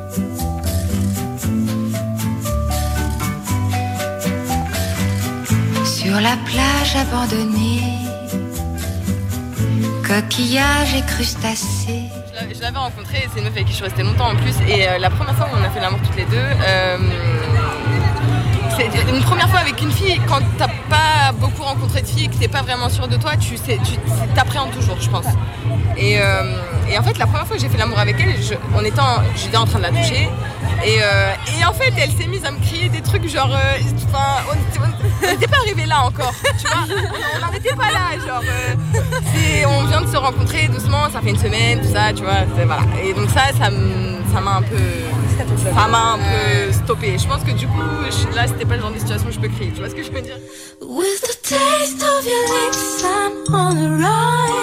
Sur la plage abandonnée, coquillages et crustacés. Je l'avais- rencontrée, c'est une meuf avec qui je suis restée longtemps en plus. Et euh, la première fois où on a fait l'amour toutes les deux, euh, c'est une première fois avec une fille, quand beaucoup rencontré de filles que t'es pas vraiment sûr de toi, tu sais, tu t'appréhendes toujours, je pense. Et, euh, et en fait, la première fois que j'ai fait l'amour avec elle, je- en- j'étais en train de la toucher. Et, euh, et en fait, elle s'est mise à me crier des trucs genre. euh, on était- on n'était pas arrivé là encore, tu vois. On n'en était pas là, genre. on vient de se rencontrer doucement, ça fait une semaine, tout ça, tu vois. Et donc, ça, ça m'a un peu. Ça m'a un peu stoppé. Je pense que du coup, je- là, c'était pas le genre de situation où je peux crier, tu vois ce que je veux dire? With the taste of your lips, I'm on a ride.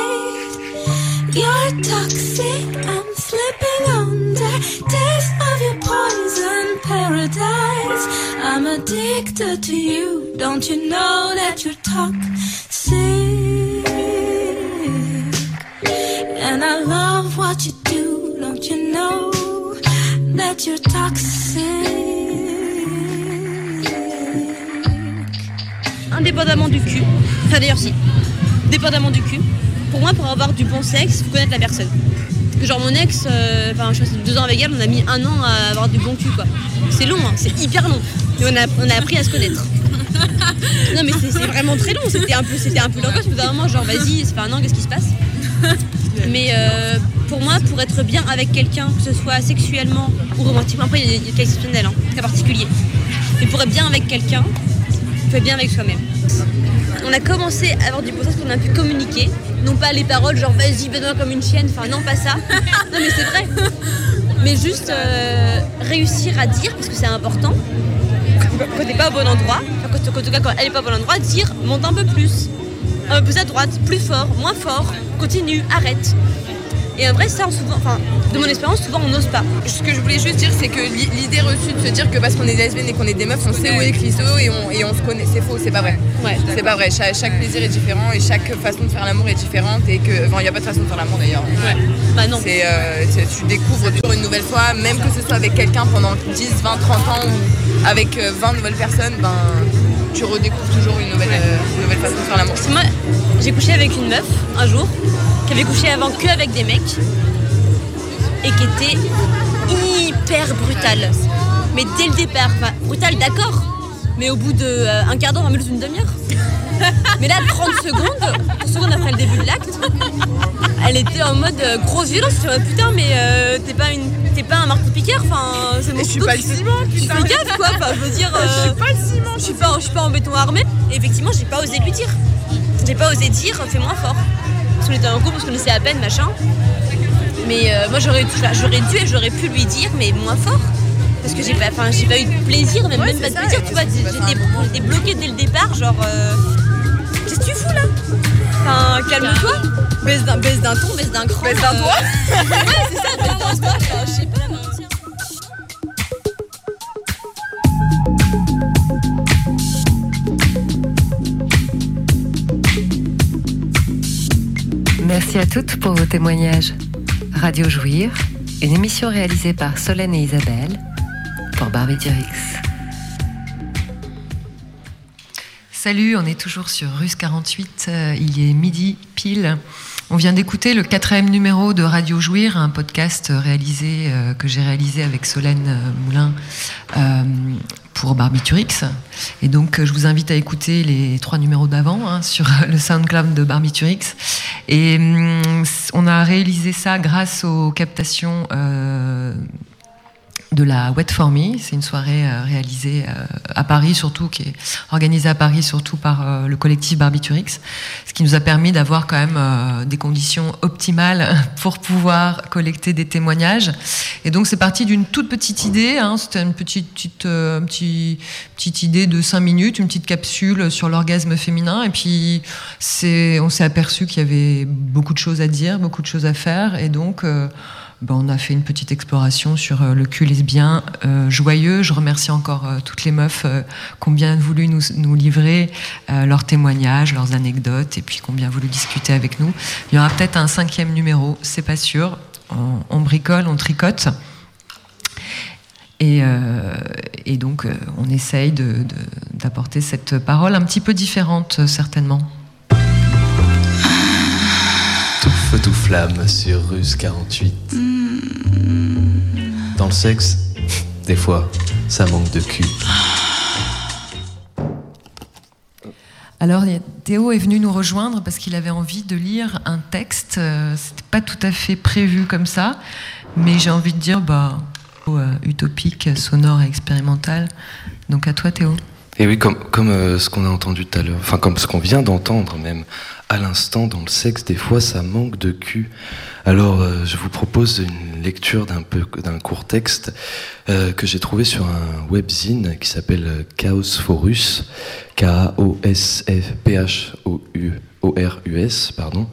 You're toxic, I'm slipping under. Taste of your poison paradise. I'm addicted to you. Don't you know that you're toxic? And I love what you do. Don't you know that you're toxic? indépendamment du cul. Enfin d'ailleurs si. Dépendamment du cul. Pour moi pour avoir du bon sexe faut connaître la personne. Genre mon ex euh, enfin je suis deux ans avec elle on a mis un an à avoir du bon cul quoi. C'est long hein, c'est hyper long. Mais on a, on a appris à se connaître. Non mais c'est c'est vraiment très long. C'était un peu c'était un peu l'angoisse. Moment genre vas-y ça fait un an qu'est-ce qui se passe? Mais euh, pour moi, pour être bien avec quelqu'un, que ce soit sexuellement ou romantiquement, après il y a des cas exceptionnels, hein, cas particuliers. Mais pour être bien avec quelqu'un, il faut être bien avec soi-même. On a commencé à avoir du sens qu'on a pu communiquer, non pas les paroles genre vas-y, baise-moi comme une chienne, enfin non pas ça. Non mais c'est vrai. Mais juste euh, réussir à dire, parce que c'est important, quand t'es pas au bon endroit, en tout cas quand elle est pas au bon endroit, dire monte un peu plus, plus à droite, plus fort, moins fort, continue, arrête. Et en vrai, ça, souvent, enfin, de mon expérience, souvent on n'ose pas. Ce que je voulais juste dire, c'est que l'i- l'idée reçue de se dire que parce qu'on est lesbiennes et qu'on est des meufs, on sait où est le clito et on, et on se connaît, c'est faux, c'est pas vrai. c'est pas vrai. Cha- Chaque, plaisir est différent et chaque façon de faire l'amour est différente et que, enfin, il n'y a pas de façon de faire l'amour d'ailleurs. Bah non. C'est, euh, tu découvres toujours une nouvelle fois, même que ce soit avec quelqu'un pendant 10, 20, 30 ans ou avec euh, 20 nouvelles personnes, ben, tu redécouvres toujours une nouvelle, euh, une nouvelle façon de faire l'amour. Moi, j'ai couché avec une meuf un jour qui avait couché avant que avec des mecs et qui était hyper brutale. Mais dès le départ, enfin, brutale d'accord, mais au bout de euh, un quart d'heure, 20 minutes, une demi-heure. Mais là, 30 secondes, 30 secondes après le début de l'acte, elle était en mode euh, grosse violence. Je me putain, mais euh, t'es pas, une, t'es pas un marteau piqueur, enfin, c'est mon je suis pas le ciment, putain. fais gaffe, quoi, enfin, je veux dire. Je suis pas le ciment, Je suis pas, je suis pas en béton armé. Et effectivement, j'ai pas osé lui dire. J'ai pas osé dire, fais moins fort. Parce qu'on était en couple, on se connaissait à peine, machin. Mais euh, moi, j'aurais, j'aurais dû et j'aurais pu lui dire, mais moins fort. Parce que j'ai pas, pas eu de plaisir, même, Ouais, même pas de ça, plaisir, tu vois. J'étais, j'étais bloquée dès le départ, genre. euh, qu'est-ce que tu fous là Enfin, calme-toi. Baisse d'un, baisse d'un ton, baisse d'un cran. Baisse d'un euh, doigt. ouais, c'est ça, baisse d'un doigt. enfin, Je sais pas. moi. Merci à toutes pour vos témoignages. Radio Jouir, une émission réalisée par Solène et Isabelle pour Barbie Dirix. Salut, on est toujours sur Russe 48, euh, il est midi pile. On vient d'écouter le quatrième numéro de Radio Jouir, un podcast réalisé, euh, que j'ai réalisé avec Solène euh, Moulin pour Barbiturix. Et donc, je vous invite à écouter les trois numéros d'avant hein, sur le SoundCloud de Barbiturix. Et hum, on a réalisé ça grâce aux captations de la Wet For Me. C'est une soirée euh, réalisée euh, à Paris, surtout, qui est organisée à Paris, surtout par euh, le collectif Barbiturix. Ce qui nous a permis d'avoir quand même des conditions optimales pour pouvoir collecter des témoignages. Et donc, c'est parti d'une toute petite idée. hein. C'était une petite, petite, petite idée de 5 minutes, une petite capsule sur l'orgasme féminin. Et puis, on s'est aperçu qu'il y avait beaucoup de choses à dire, beaucoup de choses à faire. Et donc, ben, on a fait une petite exploration sur euh, le cul lesbien euh, joyeux. Je remercie encore euh, toutes les meufs euh, qui ont bien voulu nous, nous livrer leurs témoignages, leurs anecdotes, et puis qui ont bien voulu discuter avec nous. Il y aura peut-être un cinquième numéro, c'est pas sûr. On, bricole, on tricote. Et, donc, on essaye d'apporter cette parole un petit peu différente, certainement. Tout feu, tout flamme sur Russe 48. Dans le sexe, des fois, ça manque de cul. Alors, Théo est venu nous rejoindre parce qu'il avait envie de lire un texte. Euh, C'était pas tout à fait prévu comme ça, mais j'ai envie de dire, bah, euh, utopique, sonore et expérimental. Donc à toi, Théo. Et oui, comme, comme euh, ce qu'on a entendu tout à l'heure, enfin comme ce qu'on vient d'entendre même à l'instant dans le sexe, des fois ça manque de cul. Alors euh, je vous propose une lecture d'un peu d'un court texte euh, que j'ai trouvé sur un webzine qui s'appelle euh, Chaos Forus, K-A-O-S-F-P-H-O-U-O-R-U-S, pardon.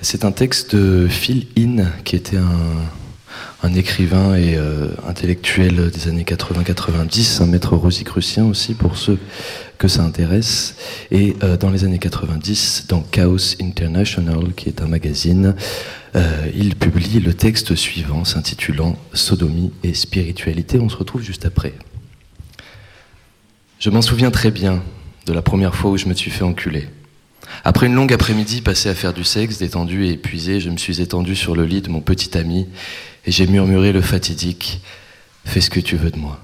C'est un texte de Phil In, qui était un, un écrivain et euh, intellectuel des années 80-90, un maître rosicrucien aussi pour ceux que ça intéresse. Et euh, dans les années 90, dans Chaos International, qui est un magazine, euh, il publie le texte suivant s'intitulant Sodomie et spiritualité. On se retrouve juste après. Je m'en souviens très bien de la première fois où je me suis fait enculer. Après une longue après-midi passée à faire du sexe, détendu et épuisé, je me suis étendu sur le lit de mon petit ami et j'ai murmuré le fatidique Fais ce que tu veux de moi.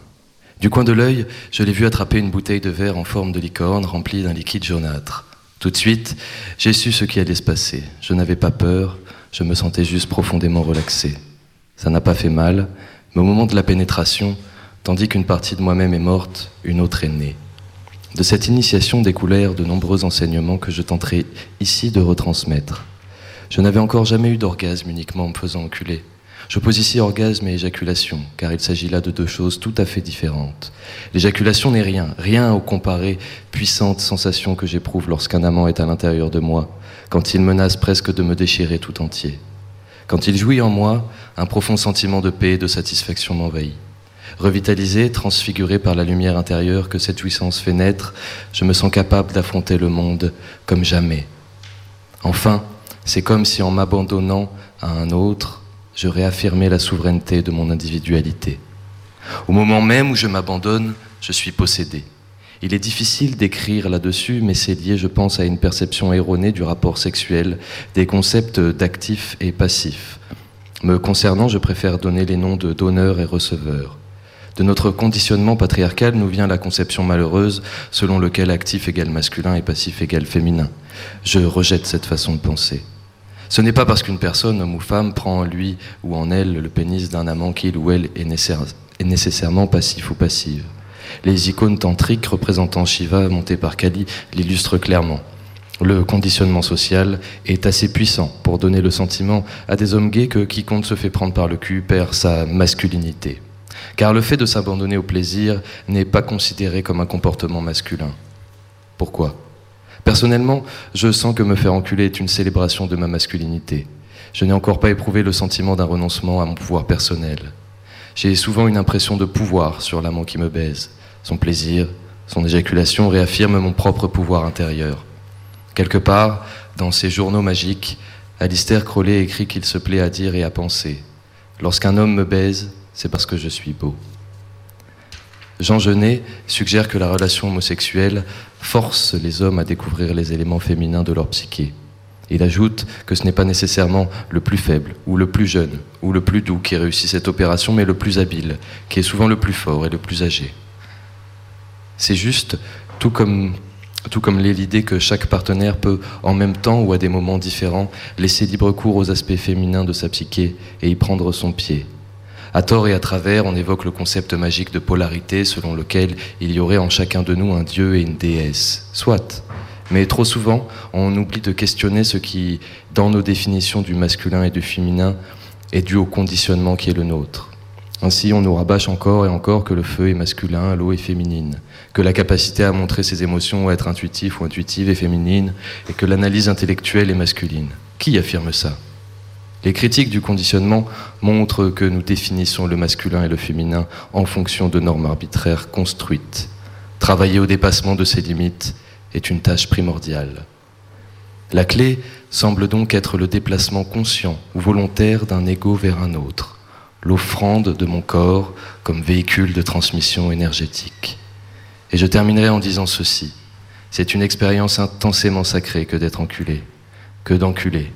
Du coin de l'œil, je l'ai vu attraper une bouteille de verre en forme de licorne remplie d'un liquide jaunâtre. Tout de suite, j'ai su ce qui allait se passer. Je n'avais pas peur, je me sentais juste profondément relaxé. Ça n'a pas fait mal, mais au moment de la pénétration, tandis qu'une partie de moi-même est morte, une autre est née. De cette initiation découlèrent de nombreux enseignements que je tenterai ici de retransmettre. Je n'avais encore jamais eu d'orgasme uniquement en me faisant enculer. J'oppose ici orgasme et éjaculation, car il s'agit là de deux choses tout à fait différentes. L'éjaculation n'est rien, rien au comparé puissante sensation que j'éprouve lorsqu'un amant est à l'intérieur de moi, quand il menace presque de me déchirer tout entier. Quand il jouit en moi, un profond sentiment de paix et de satisfaction m'envahit. Revitalisé, transfiguré par la lumière intérieure que cette jouissance fait naître, je me sens capable d'affronter le monde comme jamais. Enfin, c'est comme si en m'abandonnant à un autre, je réaffirmais la souveraineté de mon individualité. Au moment même où je m'abandonne, je suis possédé. Il est difficile d'écrire là-dessus, mais c'est lié, je pense, à une perception erronée du rapport sexuel, des concepts d'actif et passif. Me concernant, je préfère donner les noms de donneur et receveur. De notre conditionnement patriarcal nous vient la conception malheureuse selon lequel actif égale masculin et passif égale féminin. Je rejette cette façon de penser. Ce n'est pas parce qu'une personne, homme ou femme, prend en lui ou en elle le pénis d'un amant qu'il ou elle est, nécessaire- est nécessairement passif ou passive. Les icônes tantriques représentant Shiva montées par Kali l'illustrent clairement. Le conditionnement social est assez puissant pour donner le sentiment à des hommes gays que quiconque se fait prendre par le cul perd sa masculinité. Car le fait de s'abandonner au plaisir n'est pas considéré comme un comportement masculin. Pourquoi? Personnellement, je sens que me faire enculer est une célébration de ma masculinité. Je n'ai encore pas éprouvé le sentiment d'un renoncement à mon pouvoir personnel. J'ai souvent une impression de pouvoir sur l'amant qui me baise. Son plaisir, son éjaculation réaffirment mon propre pouvoir intérieur. Quelque part, dans ses journaux magiques, Alistair Crowley écrit qu'il se plaît à dire et à penser Lorsqu'un homme me baise, c'est parce que je suis beau. Jean Genet suggère que la relation homosexuelle force les hommes à découvrir les éléments féminins de leur psyché. Il ajoute que ce n'est pas nécessairement le plus faible, ou le plus jeune, ou le plus doux qui réussit cette opération, mais le plus habile, qui est souvent le plus fort et le plus âgé. C'est juste, tout comme, l'est l'idée que chaque partenaire peut, en même temps ou à des moments différents, laisser libre cours aux aspects féminins de sa psyché et y prendre son pied. À tort et à travers, on évoque le concept magique de polarité selon lequel il y aurait en chacun de nous un dieu et une déesse. Soit. Mais trop souvent, on oublie de questionner ce qui, dans nos définitions du masculin et du féminin, est dû au conditionnement qui est le nôtre. Ainsi, on nous rabâche encore et encore que le feu est masculin, l'eau est féminine, que la capacité à montrer ses émotions ou à être intuitif ou intuitive est féminine, et que l'analyse intellectuelle est masculine. Qui affirme ça? Les critiques du conditionnement montrent que nous définissons le masculin et le féminin en fonction de normes arbitraires construites. Travailler au dépassement de ces limites est une tâche primordiale. La clé semble donc être le déplacement conscient ou volontaire d'un ego vers un autre, l'offrande de mon corps comme véhicule de transmission énergétique. Et je terminerai en disant ceci. C'est une expérience intensément sacrée que d'être enculé, que d'enculer.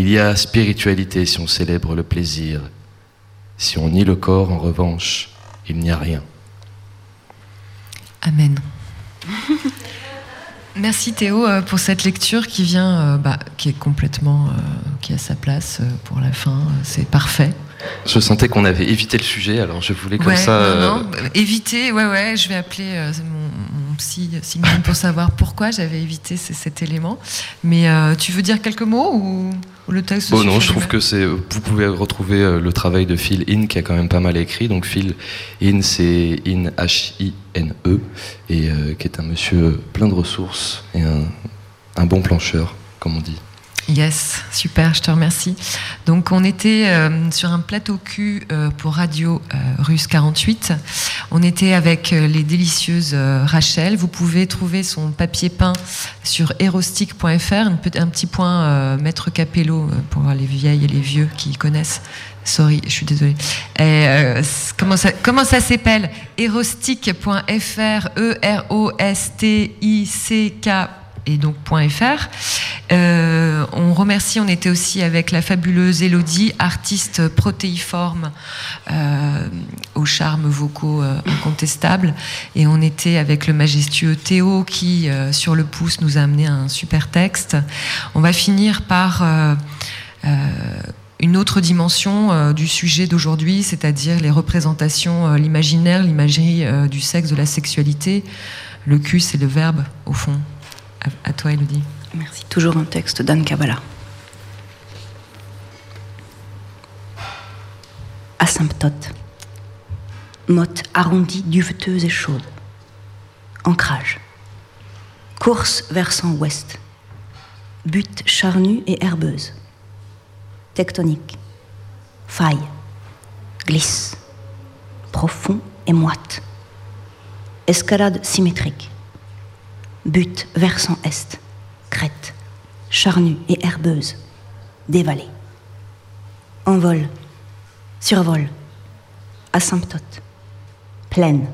Il y a spiritualité si on célèbre le plaisir. Si on nie le corps, en revanche, il n'y a rien. Amen. Merci Théo euh, pour cette lecture qui vient, euh, bah, qui est complètement, euh, qui a sa place pour la fin. C'est parfait. Je sentais qu'on avait évité le sujet, alors je voulais comme Ouais, ça. non, non, éviter, ouais, ouais, je vais appeler euh, mon, mon psy Sigmund pour savoir pourquoi j'avais évité cet élément. Mais euh, tu veux dire quelques mots ou, le texte Bon, non, je trouve que c'est. Vous pouvez retrouver euh, le travail de Phil In qui a quand même pas mal écrit. Donc Phil In, c'est In H-I-N-E et euh, qui est un monsieur plein de ressources et un, un bon plancheur, comme on dit. Yes, super, je te remercie. Donc on était euh, sur un plateau cul euh, pour Radio euh, Russe 48. On était avec euh, les délicieuses Rachel. Vous pouvez trouver son papier peint sur erostic.fr, un petit point Maître Capello pour les vieilles et les vieux qui connaissent. Sorry, je suis désolée. Comment ça s'appelle? Erostic.fr, E-R-O-S-T-I-C-K et donc .fr. Euh, on remercie, on était aussi avec la fabuleuse Elodie, artiste protéiforme euh, aux charmes vocaux euh, incontestables. Et on était avec le majestueux Théo qui, sur le pouce, nous a amené un super texte. On va finir par... une autre dimension du sujet d'aujourd'hui, c'est-à-dire les représentations, l'imaginaire, l'imagerie du sexe, de la sexualité. Le cul, c'est le verbe, au fond. À, toi, Elodie. Merci. Toujours un texte d'Anne Kabbalah. Asymptote. Motte arrondie, duveteuse et chaude. Ancrage. Course versant ouest. Butte charnue et herbeuse. Tectonique. Faille. Glisse. Profond et moite. Escalade symétrique. Butte versant est. Crête. Charnue et herbeuse. Dévalée. Envol. Survol. Asymptote. Pleine.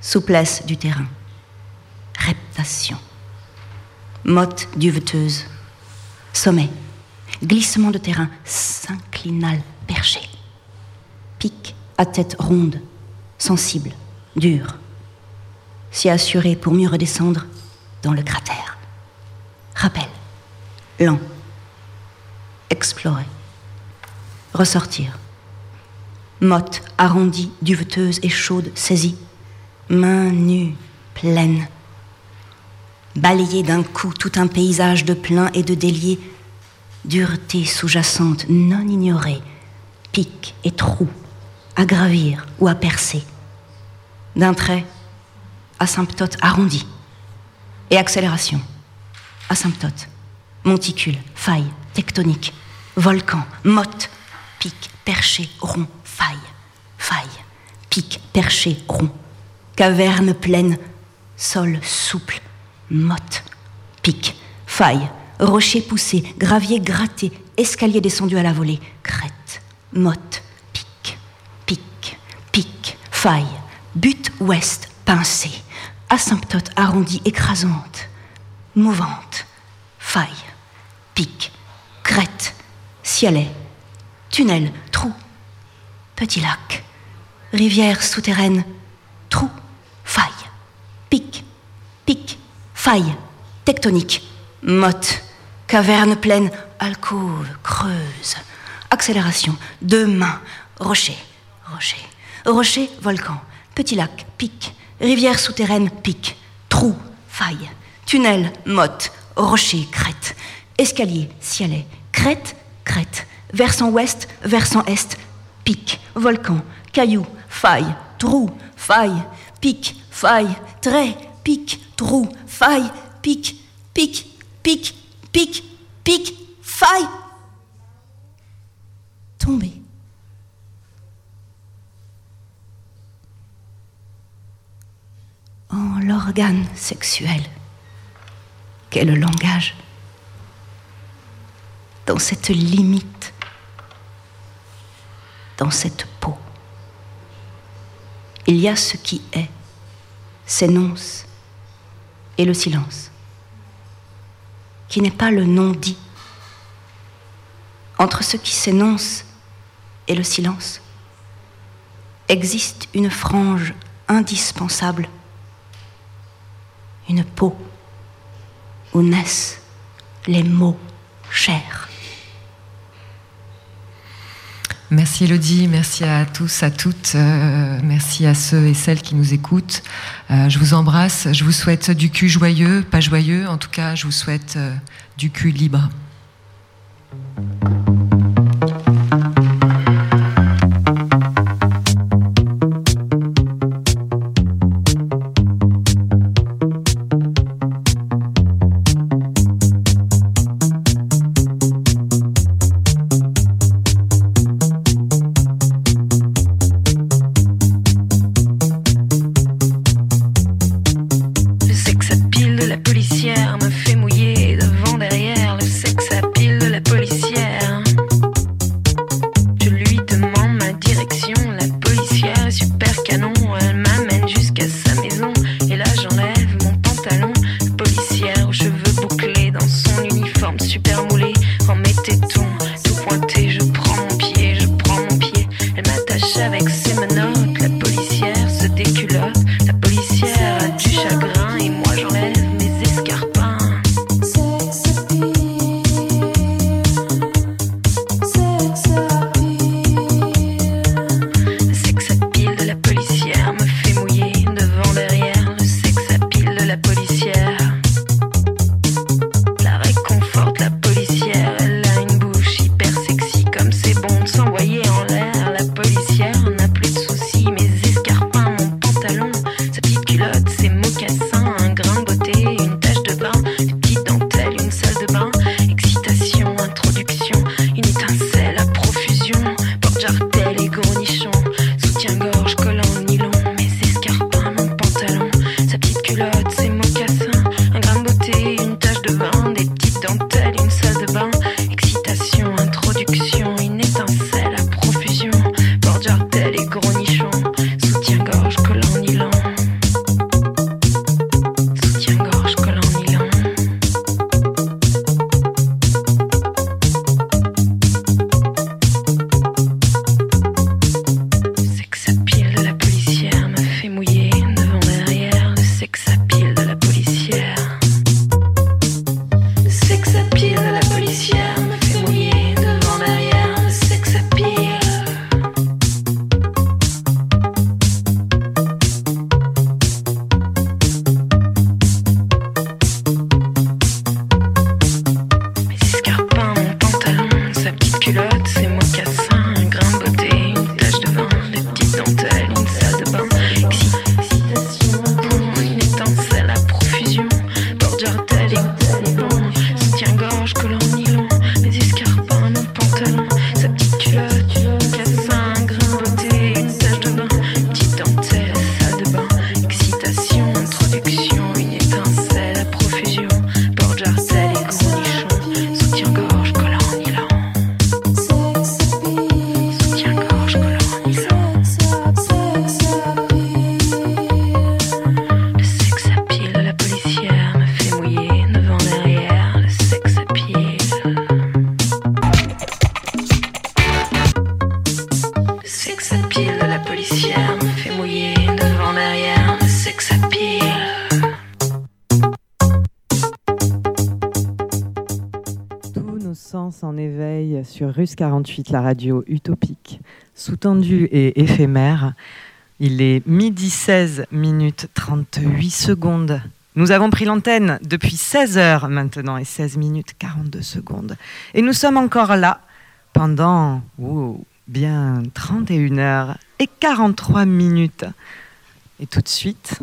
Souplesse du terrain. Reptation. Motte duveteuse. Sommet. Glissement de terrain. Synclinal perché. Pic à tête ronde. Sensible. Dur. S'y assurer pour mieux redescendre dans le cratère. Rappel. Lent. Explorer. Ressortir. Motte arrondie, duveteuse et chaude, saisie. Main nue, pleine. Balayer d'un coup tout un paysage de plein et de déliés. Dureté sous-jacente non ignorée. Pic et trou. À gravir ou à percer. D'un trait, asymptote arrondi. et accélération. Asymptote, monticule, faille, tectonique, volcan, motte, pic, perché, rond, faille, faille, pic, perché, rond, caverne pleine, sol souple, motte, pic, faille, rocher poussé, gravier gratté, escalier descendu à la volée, crête, motte, pic, pic, pic, faille, but ouest, pincé, asymptote arrondie, écrasante, mouvante, faille, pic, crête, cielet, tunnel, trou, petit lac, rivière souterraine, trou, faille, pic, pic, faille, tectonique, motte, caverne pleine, alcôve, creuse, accélération, deux mains, rocher, rocher, rocher, volcan, petit lac, pic, rivière souterraine, pic, trou, faille, tunnel, motte, rocher, crête, escalier, cielet, crête, crête, versant ouest, versant est, pic, volcan, caillou, faille, trou, faille, pic, faille, trait, pic, trou, faille, pic, pic, pic, pic, pic, faille. Tomber. En l'organe sexuel. Qu'est le langage, dans cette limite, dans cette peau, il y a ce qui est, s'énonce, et le silence, qui n'est pas le non dit. Entre ce qui s'énonce et le silence, existe une frange indispensable, une peau où naissent les mots chers. Merci Elodie, merci à tous, à toutes, euh, merci à ceux et celles qui nous écoutent. Euh, je vous embrasse, je vous souhaite du cul joyeux, pas joyeux, en tout cas je vous souhaite euh, du cul libre. 48, la radio utopique, sous-tendue et éphémère. Il est midi 16 minutes 38 secondes. Nous avons pris l'antenne depuis 16h maintenant et 16 minutes 42 secondes. Et nous sommes encore là pendant bien 31h et 43 minutes. Et tout de suite,